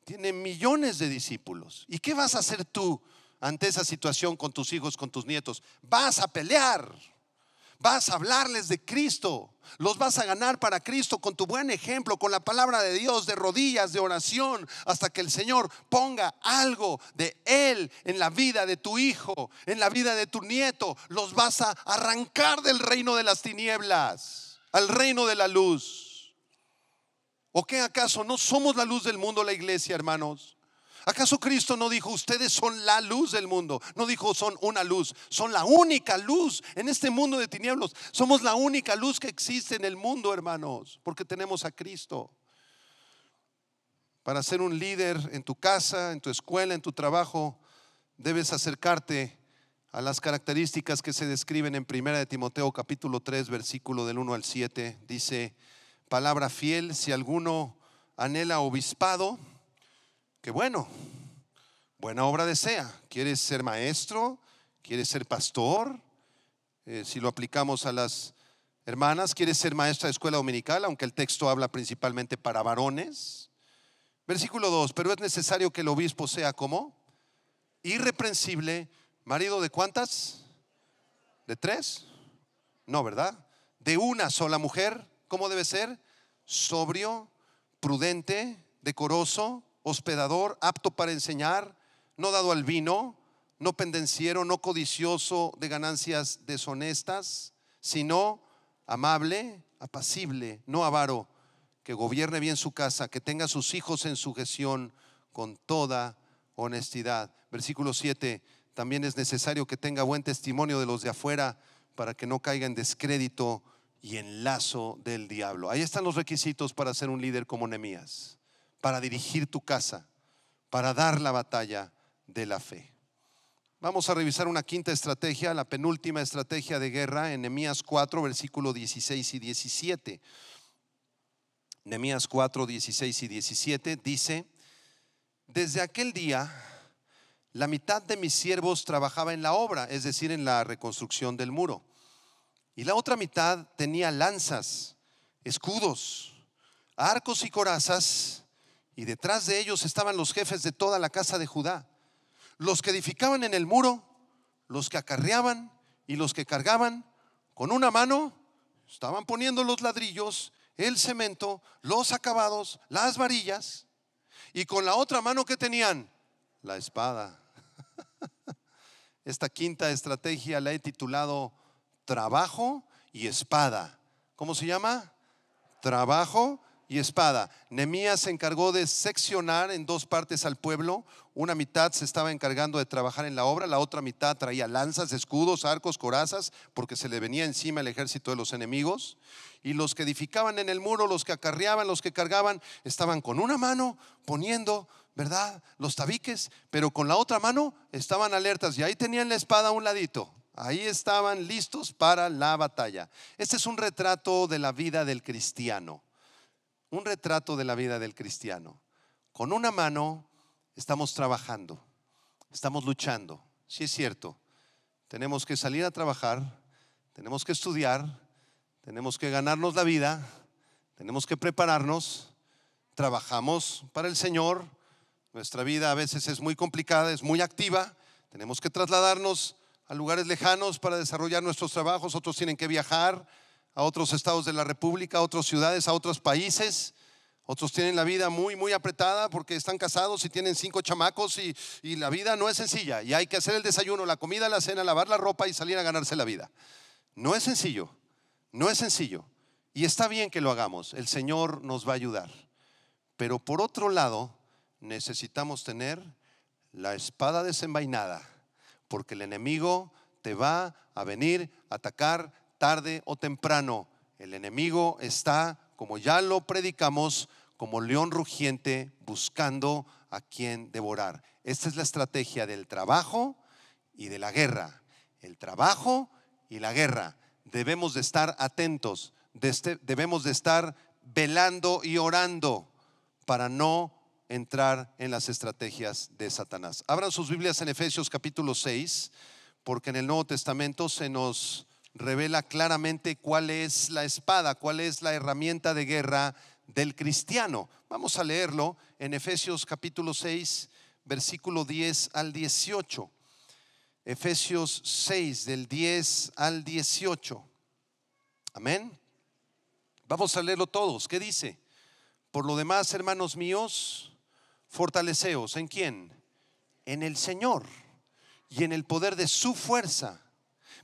Speaker 1: Tiene millones de discípulos. ¿Y qué vas a hacer tú ante esa situación con tus hijos, con tus nietos? Vas a pelear. Vas a hablarles de Cristo. Los vas a ganar para Cristo con tu buen ejemplo, con la palabra de Dios, de rodillas, de oración, hasta que el Señor ponga algo de Él en la vida de tu hijo, en la vida de tu nieto. Los vas a arrancar del reino de las tinieblas al reino de la luz. ¿O qué acaso no somos la luz del mundo, la iglesia, hermanos? ¿Acaso Cristo no dijo, ustedes son la luz del mundo? No dijo, son una luz, son la única luz en este mundo de tinieblos. Somos la única luz que existe en el mundo, hermanos, porque tenemos a Cristo. Para ser un líder en tu casa, en tu escuela, en tu trabajo, debes acercarte a las características que se describen en 1 de Timoteo capítulo 3, versículo del 1 al 7. Dice, palabra fiel, si alguno anhela obispado, que bueno, buena obra desea. ¿Quieres ser maestro? ¿Quieres ser pastor? Eh, si lo aplicamos a las hermanas, ¿quieres ser maestra de escuela dominical? Aunque el texto habla principalmente para varones. Versículo 2, pero es necesario que el obispo sea como irreprensible, marido de cuántas? ¿De tres? No, ¿verdad? De una sola mujer, ¿cómo debe ser? Sobrio, prudente, decoroso, hospedador, apto para enseñar, no dado al vino, no pendenciero, no codicioso de ganancias deshonestas, sino amable, apacible, no avaro, que gobierne bien su casa, que tenga sus hijos en sujeción con toda honestidad. Versículo 7, también es necesario que tenga buen testimonio de los de afuera para que no caiga en descrédito y en lazo del diablo. Ahí están los requisitos para ser un líder como Nemías para dirigir tu casa, para dar la batalla de la fe. Vamos a revisar una quinta estrategia, la penúltima estrategia de guerra en Nehemías 4, versículo 16 y 17. Nehemías 4, 16 y 17 dice, desde aquel día la mitad de mis siervos trabajaba en la obra, es decir, en la reconstrucción del muro, y la otra mitad tenía lanzas, escudos, arcos y corazas, y detrás de ellos estaban los jefes de toda la casa de Judá, los que edificaban en el muro, los que acarreaban y los que cargaban con una mano, estaban poniendo los ladrillos, el cemento, los acabados, las varillas, y con la otra mano que tenían, la espada. Esta quinta estrategia la he titulado Trabajo y Espada. ¿Cómo se llama? Trabajo y espada. Nemías se encargó de seccionar en dos partes al pueblo. Una mitad se estaba encargando de trabajar en la obra, la otra mitad traía lanzas, escudos, arcos, corazas, porque se le venía encima el ejército de los enemigos. Y los que edificaban en el muro, los que acarreaban, los que cargaban, estaban con una mano poniendo, ¿verdad? Los tabiques, pero con la otra mano estaban alertas y ahí tenían la espada a un ladito. Ahí estaban listos para la batalla. Este es un retrato de la vida del cristiano un retrato de la vida del cristiano. Con una mano estamos trabajando, estamos luchando. Sí es cierto, tenemos que salir a trabajar, tenemos que estudiar, tenemos que ganarnos la vida, tenemos que prepararnos, trabajamos para el Señor. Nuestra vida a veces es muy complicada, es muy activa, tenemos que trasladarnos a lugares lejanos para desarrollar nuestros trabajos, otros tienen que viajar, a otros estados de la República, a otras ciudades, a otros países. Otros tienen la vida muy, muy apretada porque están casados y tienen cinco chamacos y, y, la vida no es sencilla. Y hay que hacer el desayuno, la comida, la cena, lavar la ropa y salir a ganarse la vida. No es sencillo, no es sencillo. Y está bien que lo hagamos, el Señor nos va a ayudar. Pero por otro lado, necesitamos tener la espada desenvainada, porque el enemigo te va a venir a atacar tarde o temprano. El enemigo está, como ya lo predicamos, como león rugiente buscando a quien devorar. Esta es la estrategia del trabajo y de la guerra. El trabajo y la guerra. Debemos de estar atentos, este, debemos de estar velando y orando para no entrar en las estrategias de Satanás. Abran sus Biblias en Efesios capítulo 6, porque en el Nuevo Testamento se nos revela claramente cuál es la espada, cuál es la herramienta de guerra del cristiano. Vamos a leerlo en Efesios capítulo 6, versículo 10 al 18. Efesios 6, del 10 al 18. Amén. Vamos a leerlo todos. ¿Qué dice? Por lo demás, hermanos míos, fortaleceos. ¿En quién? En el Señor y en el poder de su fuerza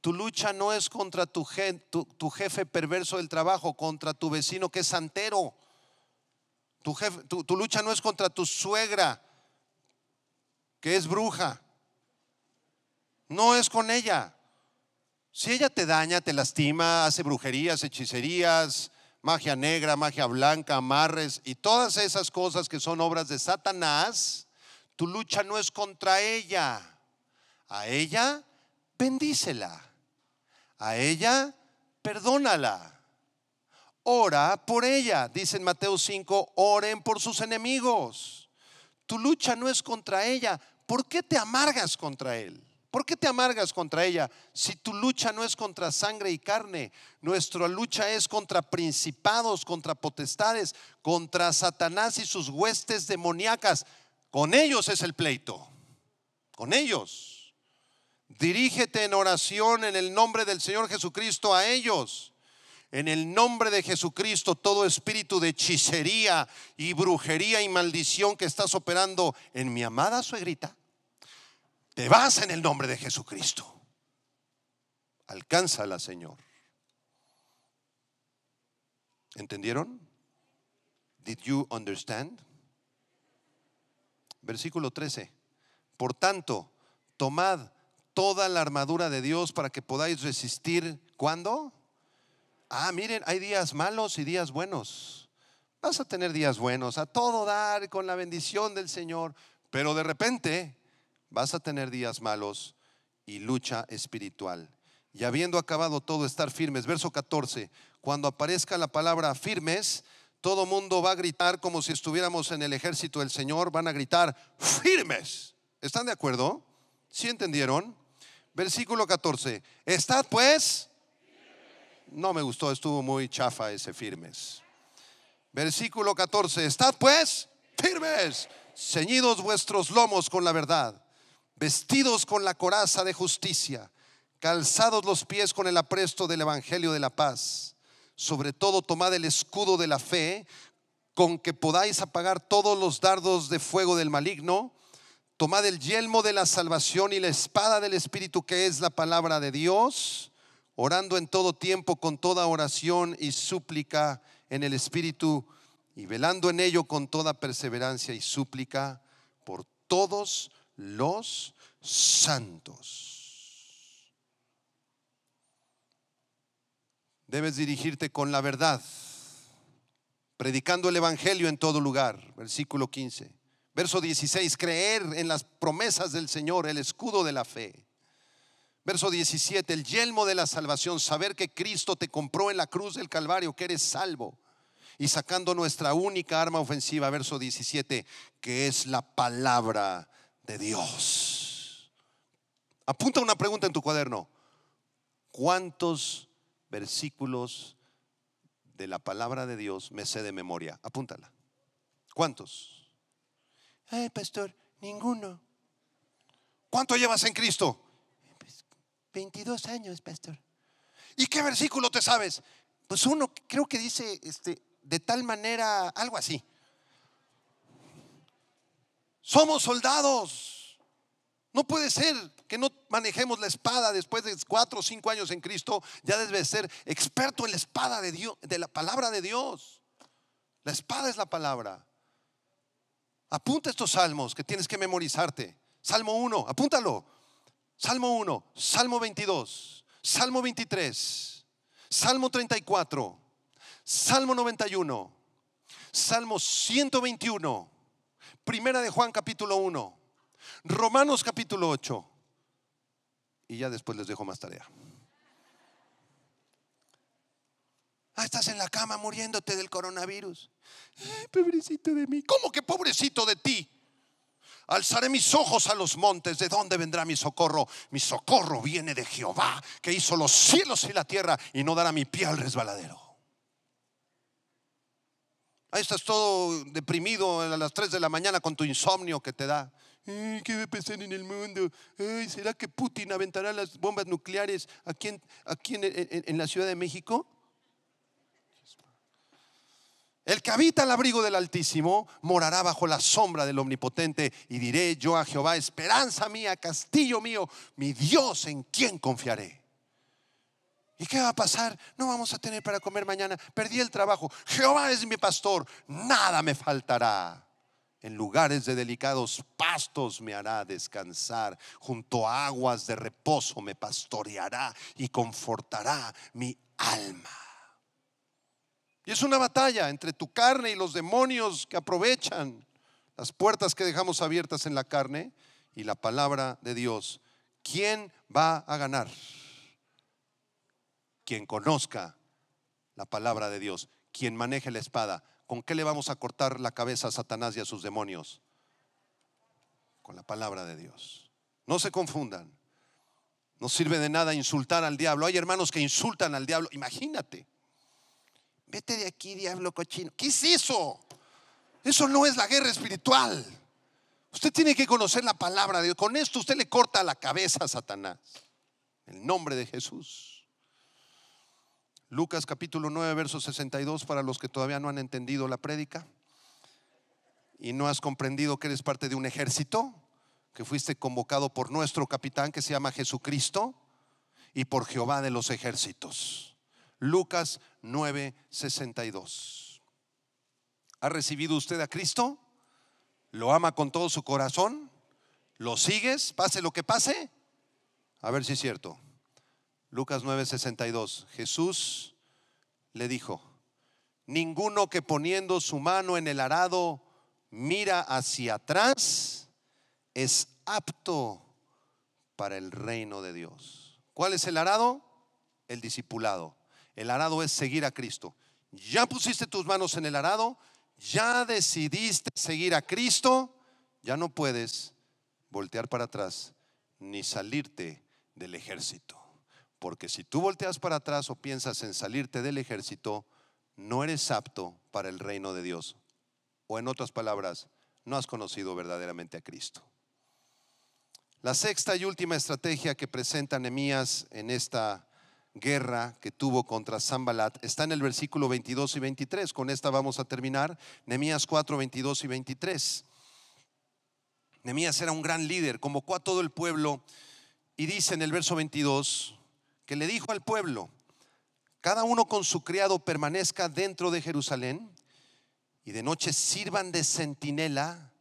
Speaker 1: tu lucha no es contra tu, jefe perverso del trabajo, contra tu vecino que es santero. Tu, tu lucha no es contra tu suegra que es bruja. No es con ella. Si ella te daña, te lastima, hace brujerías, hechicerías, magia negra, magia blanca, amarres y todas esas cosas que son obras de Satanás, tu lucha no es contra ella. A ella, bendícela. A ella, perdónala. Ora por ella. Dice en Mateo 5, oren por sus enemigos. Tu lucha no es contra ella. ¿Por qué te amargas contra él? ¿Por qué te amargas contra ella? Si tu lucha no es contra sangre y carne, nuestra lucha es contra principados, contra potestades, contra Satanás y sus huestes demoníacas. Con ellos es el pleito. Con ellos. Dirígete en oración en el nombre del Señor Jesucristo a ellos. En el nombre de Jesucristo, todo espíritu de hechicería y brujería y maldición que estás operando en mi amada suegrita te vas en el nombre de Jesucristo. Alcánzala, Señor. ¿Entendieron? Did you understand? Versículo 13. Por tanto, tomad toda la armadura de Dios para que podáis resistir. ¿Cuándo? Ah, miren, hay días malos y días buenos. Vas a tener días buenos, a todo dar con la bendición del Señor, pero de repente vas a tener días malos y lucha espiritual. Y habiendo acabado todo, estar firmes. Verso 14, cuando aparezca la palabra firmes, todo mundo va a gritar como si estuviéramos en el ejército del Señor, van a gritar firmes. ¿Están de acuerdo? ¿Sí entendieron? Versículo 14, estad pues... No me gustó, estuvo muy chafa ese firmes. Versículo 14, estad pues firmes, ceñidos vuestros lomos con la verdad vestidos con la coraza de justicia, calzados los pies con el apresto del Evangelio de la paz. Sobre todo tomad el escudo de la fe, con que podáis apagar todos los dardos de fuego del maligno. Tomad el yelmo de la salvación y la espada del Espíritu, que es la palabra de Dios, orando en todo tiempo con toda oración y súplica en el Espíritu, y velando en ello con toda perseverancia y súplica por todos los santos. Debes dirigirte con la verdad, predicando el Evangelio en todo lugar. Versículo 15. Verso 16, creer en las promesas del Señor, el escudo de la fe. Verso 17, el yelmo de la salvación, saber que Cristo te compró en la cruz del Calvario, que eres salvo. Y sacando nuestra única arma ofensiva, verso 17, que es la palabra de Dios. Apunta una pregunta en tu cuaderno. ¿Cuántos versículos de la palabra de Dios me sé de memoria? Apúntala. ¿Cuántos? Ay, pastor, ninguno. ¿Cuánto llevas en Cristo? 22 años, pastor. ¿Y qué versículo te sabes? Pues uno creo que dice este de tal manera algo así. Somos soldados. No puede ser que no manejemos la espada después de cuatro o cinco años en Cristo. Ya debes ser experto en la espada de Dios, de la palabra de Dios. La espada es la palabra. Apunta estos salmos que tienes que memorizarte. Salmo 1, apúntalo. Salmo 1, Salmo 22, Salmo 23, Salmo 34, Salmo 91, Salmo 121. Primera de Juan capítulo 1, Romanos capítulo 8. Y ya después les dejo más tarea. Ah, estás en la cama muriéndote del coronavirus. pobrecito de mí. ¿Cómo que pobrecito de ti? Alzaré mis ojos a los montes. ¿De dónde vendrá mi socorro? Mi socorro viene de Jehová, que hizo los cielos y la tierra y no dará mi pie al resbaladero. Ahí estás todo deprimido a las 3 de la mañana con tu insomnio que te da. ¿Qué va a pasar en el mundo? ¿Será que Putin aventará las bombas nucleares aquí, en, aquí en la Ciudad de México? El que habita el abrigo del Altísimo morará bajo la sombra del Omnipotente y diré yo a Jehová, esperanza mía, castillo mío, mi Dios en quien confiaré. ¿Y qué va a pasar? No vamos a tener para comer mañana. Perdí el trabajo. Jehová es mi pastor. Nada me faltará. En lugares de delicados pastos me hará descansar. Junto a aguas de reposo me pastoreará y confortará mi alma. Y es una batalla entre tu carne y los demonios que aprovechan las puertas que dejamos abiertas en la carne y la palabra de Dios. ¿Quién va a ganar? Quien conozca la palabra de Dios, quien maneje la espada. ¿Con qué le vamos a cortar la cabeza a Satanás y a sus demonios? Con la palabra de Dios. No se confundan. No sirve de nada insultar al diablo. Hay hermanos que insultan al diablo. Imagínate. Vete de aquí, diablo cochino. ¿Qué es eso? Eso no es la guerra espiritual. Usted tiene que conocer la palabra de Dios. Con esto usted le corta la cabeza a Satanás. En el nombre de Jesús. Lucas capítulo 9, verso 62 para los que todavía no han entendido la prédica y no has comprendido que eres parte de un ejército, que fuiste convocado por nuestro capitán que se llama Jesucristo y por Jehová de los ejércitos. Lucas 9:62. ¿Ha recibido usted a Cristo? ¿Lo ama con todo su corazón? ¿Lo sigues? Pase lo que pase. A ver si es cierto. Lucas 9:62. Jesús le dijo, ninguno que poniendo su mano en el arado mira hacia atrás es apto para el reino de Dios. ¿Cuál es el arado? El discipulado. El arado es seguir a Cristo. Ya pusiste tus manos en el arado, ya decidiste seguir a Cristo, ya no puedes voltear para atrás ni salirte del ejército. Porque si tú volteas para atrás o piensas en salirte del ejército, no eres apto para el reino de Dios. O en otras palabras, no has conocido verdaderamente a Cristo. La sexta y última estrategia que presenta Nehemías en esta guerra que tuvo contra Zambalat está en el versículo 22 y 23. Con esta vamos a terminar. Nehemías 4, 22 y 23. Nehemías era un gran líder, convocó a todo el pueblo y dice en el verso 22 que le dijo al pueblo, cada uno con su criado permanezca dentro de Jerusalén y de noche sirvan de centinela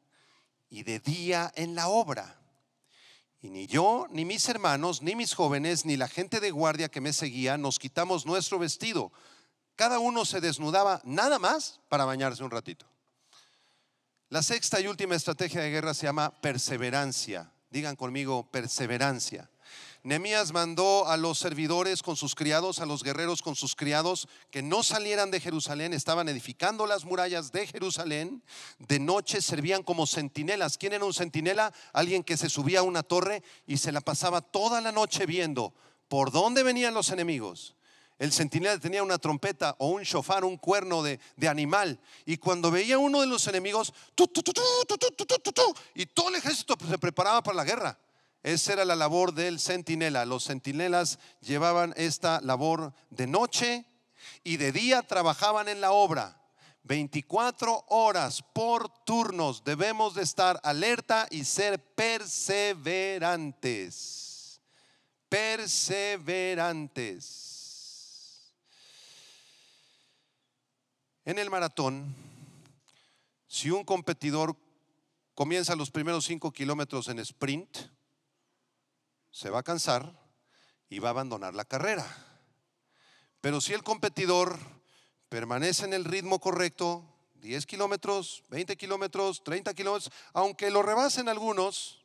Speaker 1: y de día en la obra y ni yo, ni mis hermanos, ni mis jóvenes, ni la gente de guardia que me seguía nos quitamos nuestro vestido. Cada uno se desnudaba nada más para bañarse un ratito. La sexta y última estrategia de guerra se llama perseverancia. Digan conmigo, perseverancia. Nehemías mandó a los servidores con sus criados, a los guerreros con sus criados, que no salieran de Jerusalén, estaban edificando las murallas de Jerusalén. De noche servían como centinelas. ¿Quién era un centinela? Alguien que se subía a una torre y se la pasaba toda la noche viendo por dónde venían los enemigos. El centinela tenía una trompeta o un shofar, un cuerno de, animal. Y cuando veía uno de los enemigos, y todo el ejército se preparaba para la guerra. Esa era la labor del centinela. Los centinelas llevaban esta labor de noche y de día trabajaban en la obra. 24 horas por turnos debemos de estar alerta y ser perseverantes. Perseverantes. En el maratón, si un competidor comienza los primeros 5 kilómetros en sprint, se va a cansar y va a abandonar la carrera. Pero si el competidor permanece en el ritmo correcto, 10 kilómetros, 20 kilómetros, 30 kilómetros, aunque lo rebasen algunos,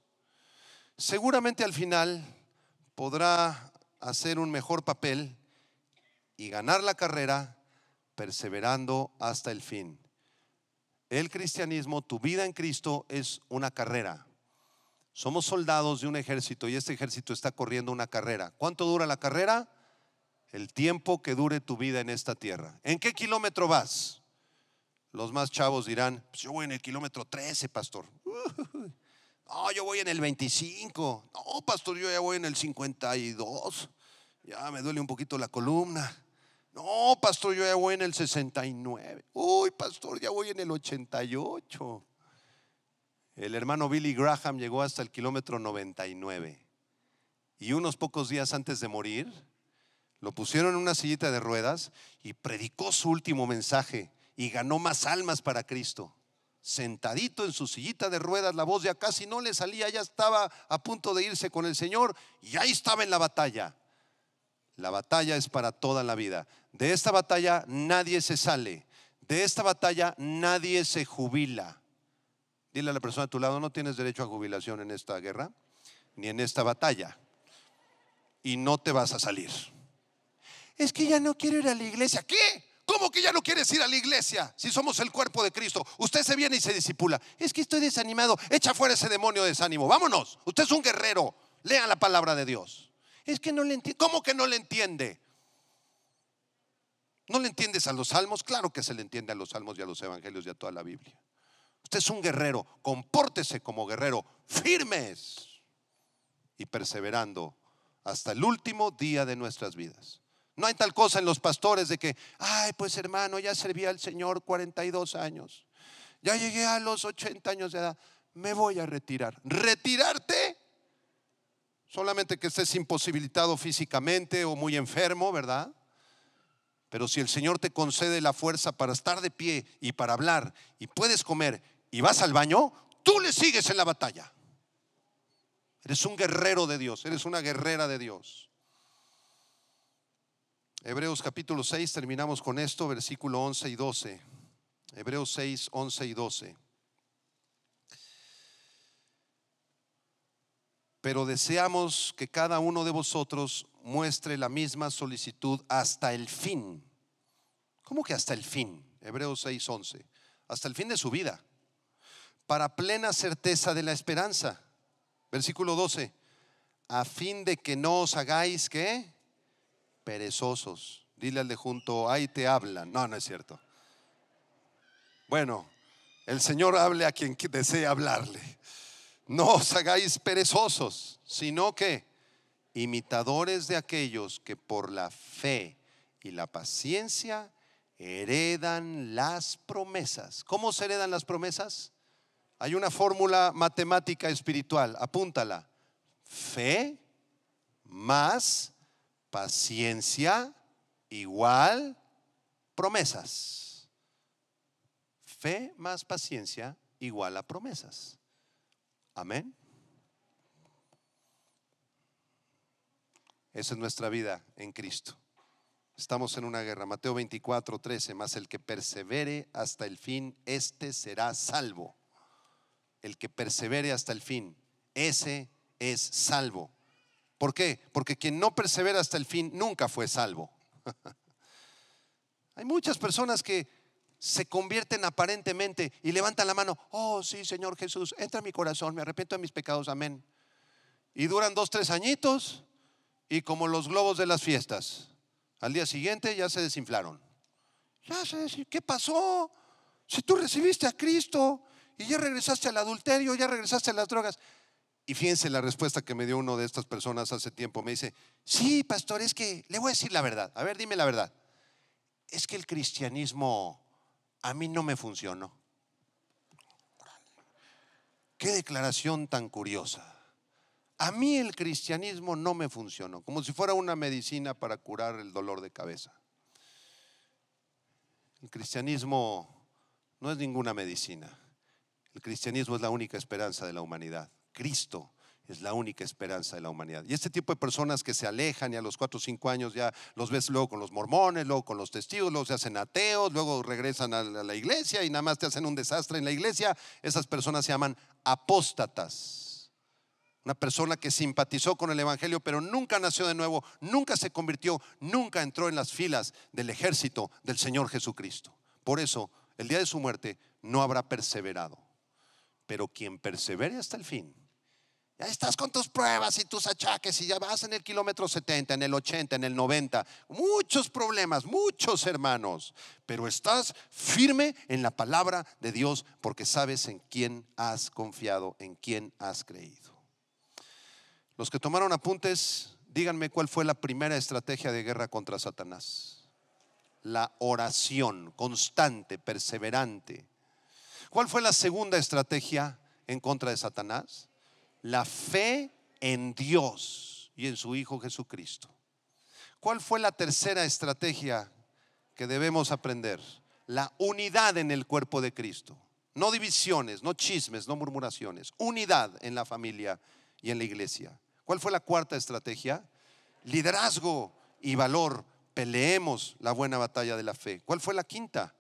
Speaker 1: seguramente al final podrá hacer un mejor papel y ganar la carrera perseverando hasta el fin. El cristianismo, tu vida en Cristo es una carrera. Somos soldados de un ejército y este ejército está corriendo una carrera. ¿Cuánto dura la carrera? El tiempo que dure tu vida en esta tierra. ¿En qué kilómetro vas? Los más chavos dirán, pues yo voy en el kilómetro 13, pastor. No, yo voy en el 25. No, pastor, yo ya voy en el 52. Ya me duele un poquito la columna. No, pastor, yo ya voy en el 69. Uy, pastor, ya voy en el 88. El hermano Billy Graham llegó hasta el kilómetro 99. Y unos pocos días antes de morir, lo pusieron en una sillita de ruedas y predicó su último mensaje y ganó más almas para Cristo. Sentadito en su sillita de ruedas, la voz ya casi no le salía, ya estaba a punto de irse con el Señor y ahí estaba en la batalla. La batalla es para toda la vida. De esta batalla nadie se sale. De esta batalla nadie se jubila. Dile a la persona a tu lado, no tienes derecho a jubilación en esta guerra, ni en esta batalla. Y no te vas a salir. Es que ya no quiero ir a la iglesia. ¿Qué? ¿Cómo que ya no quieres ir a la iglesia? Si somos el cuerpo de Cristo. Usted se viene y se disipula. Es que estoy desanimado. Echa fuera ese demonio de desánimo. Vámonos. Usted es un guerrero. Lea la palabra de Dios. Es que no le entiende. ¿Cómo que no le entiende? ¿No le entiendes a los salmos? Claro que se le entiende a los salmos y a los evangelios y a toda la Biblia. Usted es un guerrero. Compórtese como guerrero. Firmes y perseverando hasta el último día de nuestras vidas. No hay tal cosa en los pastores de que, ay, pues hermano, ya serví al Señor 42 años. Ya llegué a los 80 años de edad. Me voy a retirar. ¿Retirarte? Solamente que estés imposibilitado físicamente o muy enfermo, ¿verdad? Pero si el Señor te concede la fuerza para estar de pie y para hablar y puedes comer y vas al baño, tú le sigues en la batalla. Eres un guerrero de Dios, eres una guerrera de Dios. Hebreos capítulo 6, terminamos con esto, versículo 11 y 12. Hebreos 6, 11 y 12. Pero deseamos que cada uno de vosotros muestre la misma solicitud hasta el fin. ¿Cómo que hasta el fin? Hebreos 6, 11. Hasta el fin de su vida. Para plena certeza de la esperanza. Versículo 12. A fin de que no os hagáis que perezosos. Dile al de junto, ahí te hablan. No, no es cierto. Bueno, el Señor hable a quien desee hablarle. No os hagáis perezosos, sino que imitadores de aquellos que por la fe y la paciencia heredan las promesas. ¿Cómo se heredan las promesas? Hay una fórmula matemática espiritual, apúntala. Fe más Paciencia igual promesas. Fe más paciencia igual a promesas. Amén. Esa es nuestra vida en Cristo. Estamos en una guerra. Mateo 24, 13. Más el que persevere hasta el fin, este será salvo. El que persevere hasta el fin, ese es salvo. ¿Por qué? Porque quien no persevera hasta el fin nunca fue salvo. Hay muchas personas que se convierten aparentemente y levantan la mano, oh sí, Señor Jesús, entra en mi corazón, me arrepiento de mis pecados, amén. Y duran dos, tres añitos y como los globos de las fiestas, al día siguiente ya se desinflaron. Ya sé, ¿qué pasó? Si tú recibiste a Cristo y ya regresaste al adulterio, ya regresaste a las drogas, y fíjense la respuesta que me dio uno de estas personas hace tiempo. Me dice, sí, pastor, es que le voy a decir la verdad. A ver, dime la verdad. Es que el cristianismo a mí no me funcionó. Qué declaración tan curiosa. A mí el cristianismo no me funcionó, como si fuera una medicina para curar el dolor de cabeza. El cristianismo no es ninguna medicina. El cristianismo es la única esperanza de la humanidad. Cristo es la única esperanza de la humanidad. Y este tipo de personas que se alejan y a los cuatro o cinco años ya los ves luego con los mormones, luego con los testigos, luego se hacen ateos, luego regresan a la iglesia y nada más te hacen un desastre en la iglesia, esas personas se llaman apóstatas. Una persona que simpatizó con el Evangelio pero nunca nació de nuevo, nunca se convirtió, nunca entró en las filas del ejército del Señor Jesucristo. Por eso, el día de su muerte no habrá perseverado. Pero quien persevere hasta el fin, Ya estás con tus pruebas y tus achaques y ya vas en el kilómetro 70, en el 80, en el 90. Muchos problemas, muchos hermanos. Pero estás firme en la palabra de Dios porque sabes en quién has confiado, en quién has creído. Los que tomaron apuntes, díganme cuál fue la primera estrategia de guerra contra Satanás. La oración constante, perseverante. ¿Cuál fue la segunda estrategia en contra de Satanás? la fe en Dios y en su Hijo Jesucristo. ¿Cuál fue la tercera estrategia que debemos aprender? La unidad en el cuerpo de Cristo. No divisiones, no chismes, no murmuraciones. Unidad en la familia y en la iglesia. ¿Cuál fue la cuarta estrategia? Liderazgo y valor. Peleemos la buena batalla de la fe. ¿Cuál fue la quinta?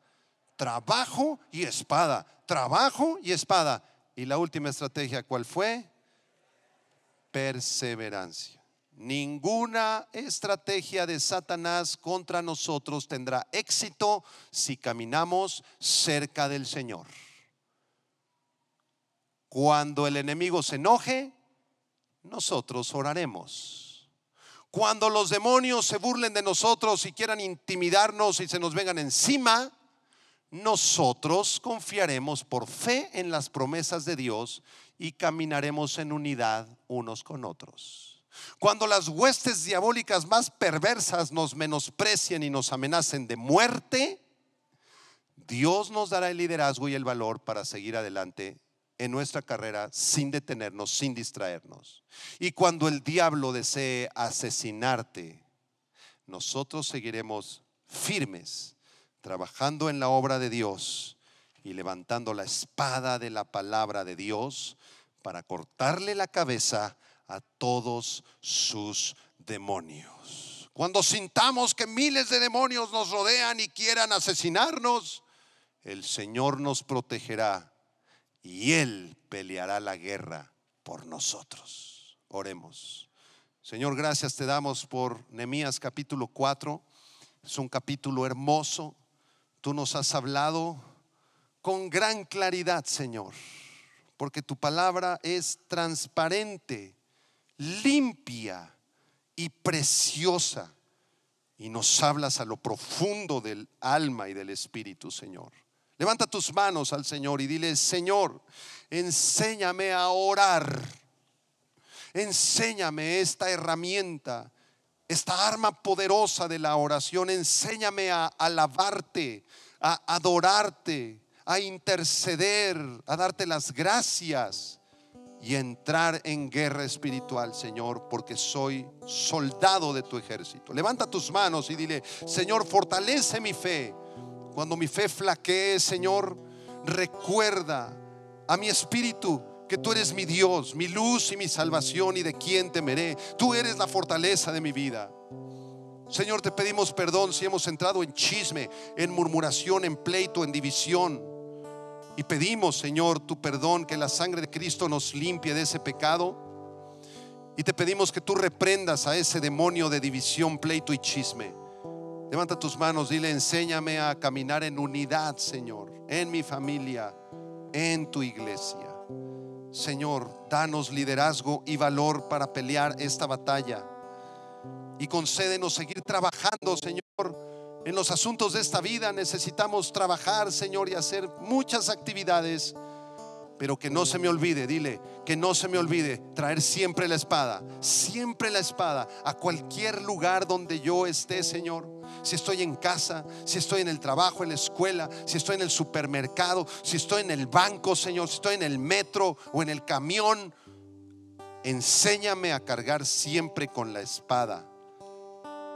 Speaker 1: Trabajo y espada. Trabajo y espada. Y la última estrategia, ¿cuál fue? perseverancia. Ninguna estrategia de Satanás contra nosotros tendrá éxito si caminamos cerca del Señor. Cuando el enemigo se enoje, nosotros oraremos. Cuando los demonios se burlen de nosotros y quieran intimidarnos y se nos vengan encima, nosotros confiaremos por fe en las promesas de Dios y caminaremos en unidad unos con otros. Cuando las huestes diabólicas más perversas nos menosprecien y nos amenacen de muerte, Dios nos dará el liderazgo y el valor para seguir adelante en nuestra carrera sin detenernos, sin distraernos. Y cuando el diablo desee asesinarte, nosotros seguiremos firmes, trabajando en la obra de Dios y levantando la espada de la palabra de Dios para cortarle la cabeza a todos sus demonios. Cuando sintamos que miles de demonios nos rodean y quieran asesinarnos, el Señor nos protegerá y Él peleará la guerra por nosotros. Oremos. Señor, gracias te damos por Nehemías capítulo 4. Es un capítulo hermoso. Tú nos has hablado con gran claridad, Señor porque tu palabra es transparente, limpia y preciosa. Y nos hablas a lo profundo del alma y del espíritu, Señor. Levanta tus manos al Señor y dile, Señor, enséñame a orar. Enséñame esta herramienta, esta arma poderosa de la oración. Enséñame a alabarte, a adorarte, a interceder, a darte las gracias y entrar en guerra espiritual, Señor, porque soy soldado de tu ejército. Levanta tus manos y dile, Señor, fortalece mi fe. Cuando mi fe flaquee, Señor, recuerda a mi espíritu que tú eres mi Dios, mi luz y mi salvación y de quien temeré. Tú eres la fortaleza de mi vida. Señor, te pedimos perdón si hemos entrado en chisme, en murmuración, en pleito, en división y pedimos, Señor, tu perdón, que la sangre de Cristo nos limpie de ese pecado. Y te pedimos que tú reprendas a ese demonio de división, pleito y chisme. Levanta tus manos, dile, enséñame a caminar en unidad, Señor, en mi familia, en tu iglesia. Señor, danos liderazgo y valor para pelear esta batalla. Y concédenos seguir trabajando, Señor en los asuntos de esta vida necesitamos trabajar, Señor, y hacer muchas actividades. Pero que no se me olvide, dile, que no se me olvide traer siempre la espada, siempre la espada a cualquier lugar donde yo esté, Señor. Si estoy en casa, si estoy en el trabajo, en la escuela, si estoy en el supermercado, si estoy en el banco, Señor, si estoy en el metro o en el camión, enséñame a cargar siempre con la espada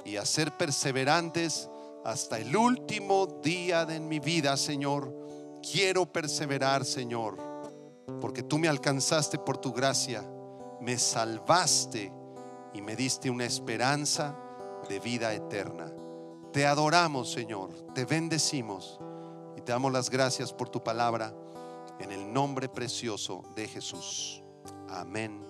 Speaker 1: y a ser perseverantes hasta el último día de mi vida, Señor. Quiero perseverar, Señor, porque tú me alcanzaste por tu gracia, me salvaste y me diste una esperanza de vida eterna. Te adoramos, Señor, te bendecimos y te damos las gracias por tu palabra en el nombre precioso de Jesús. Amén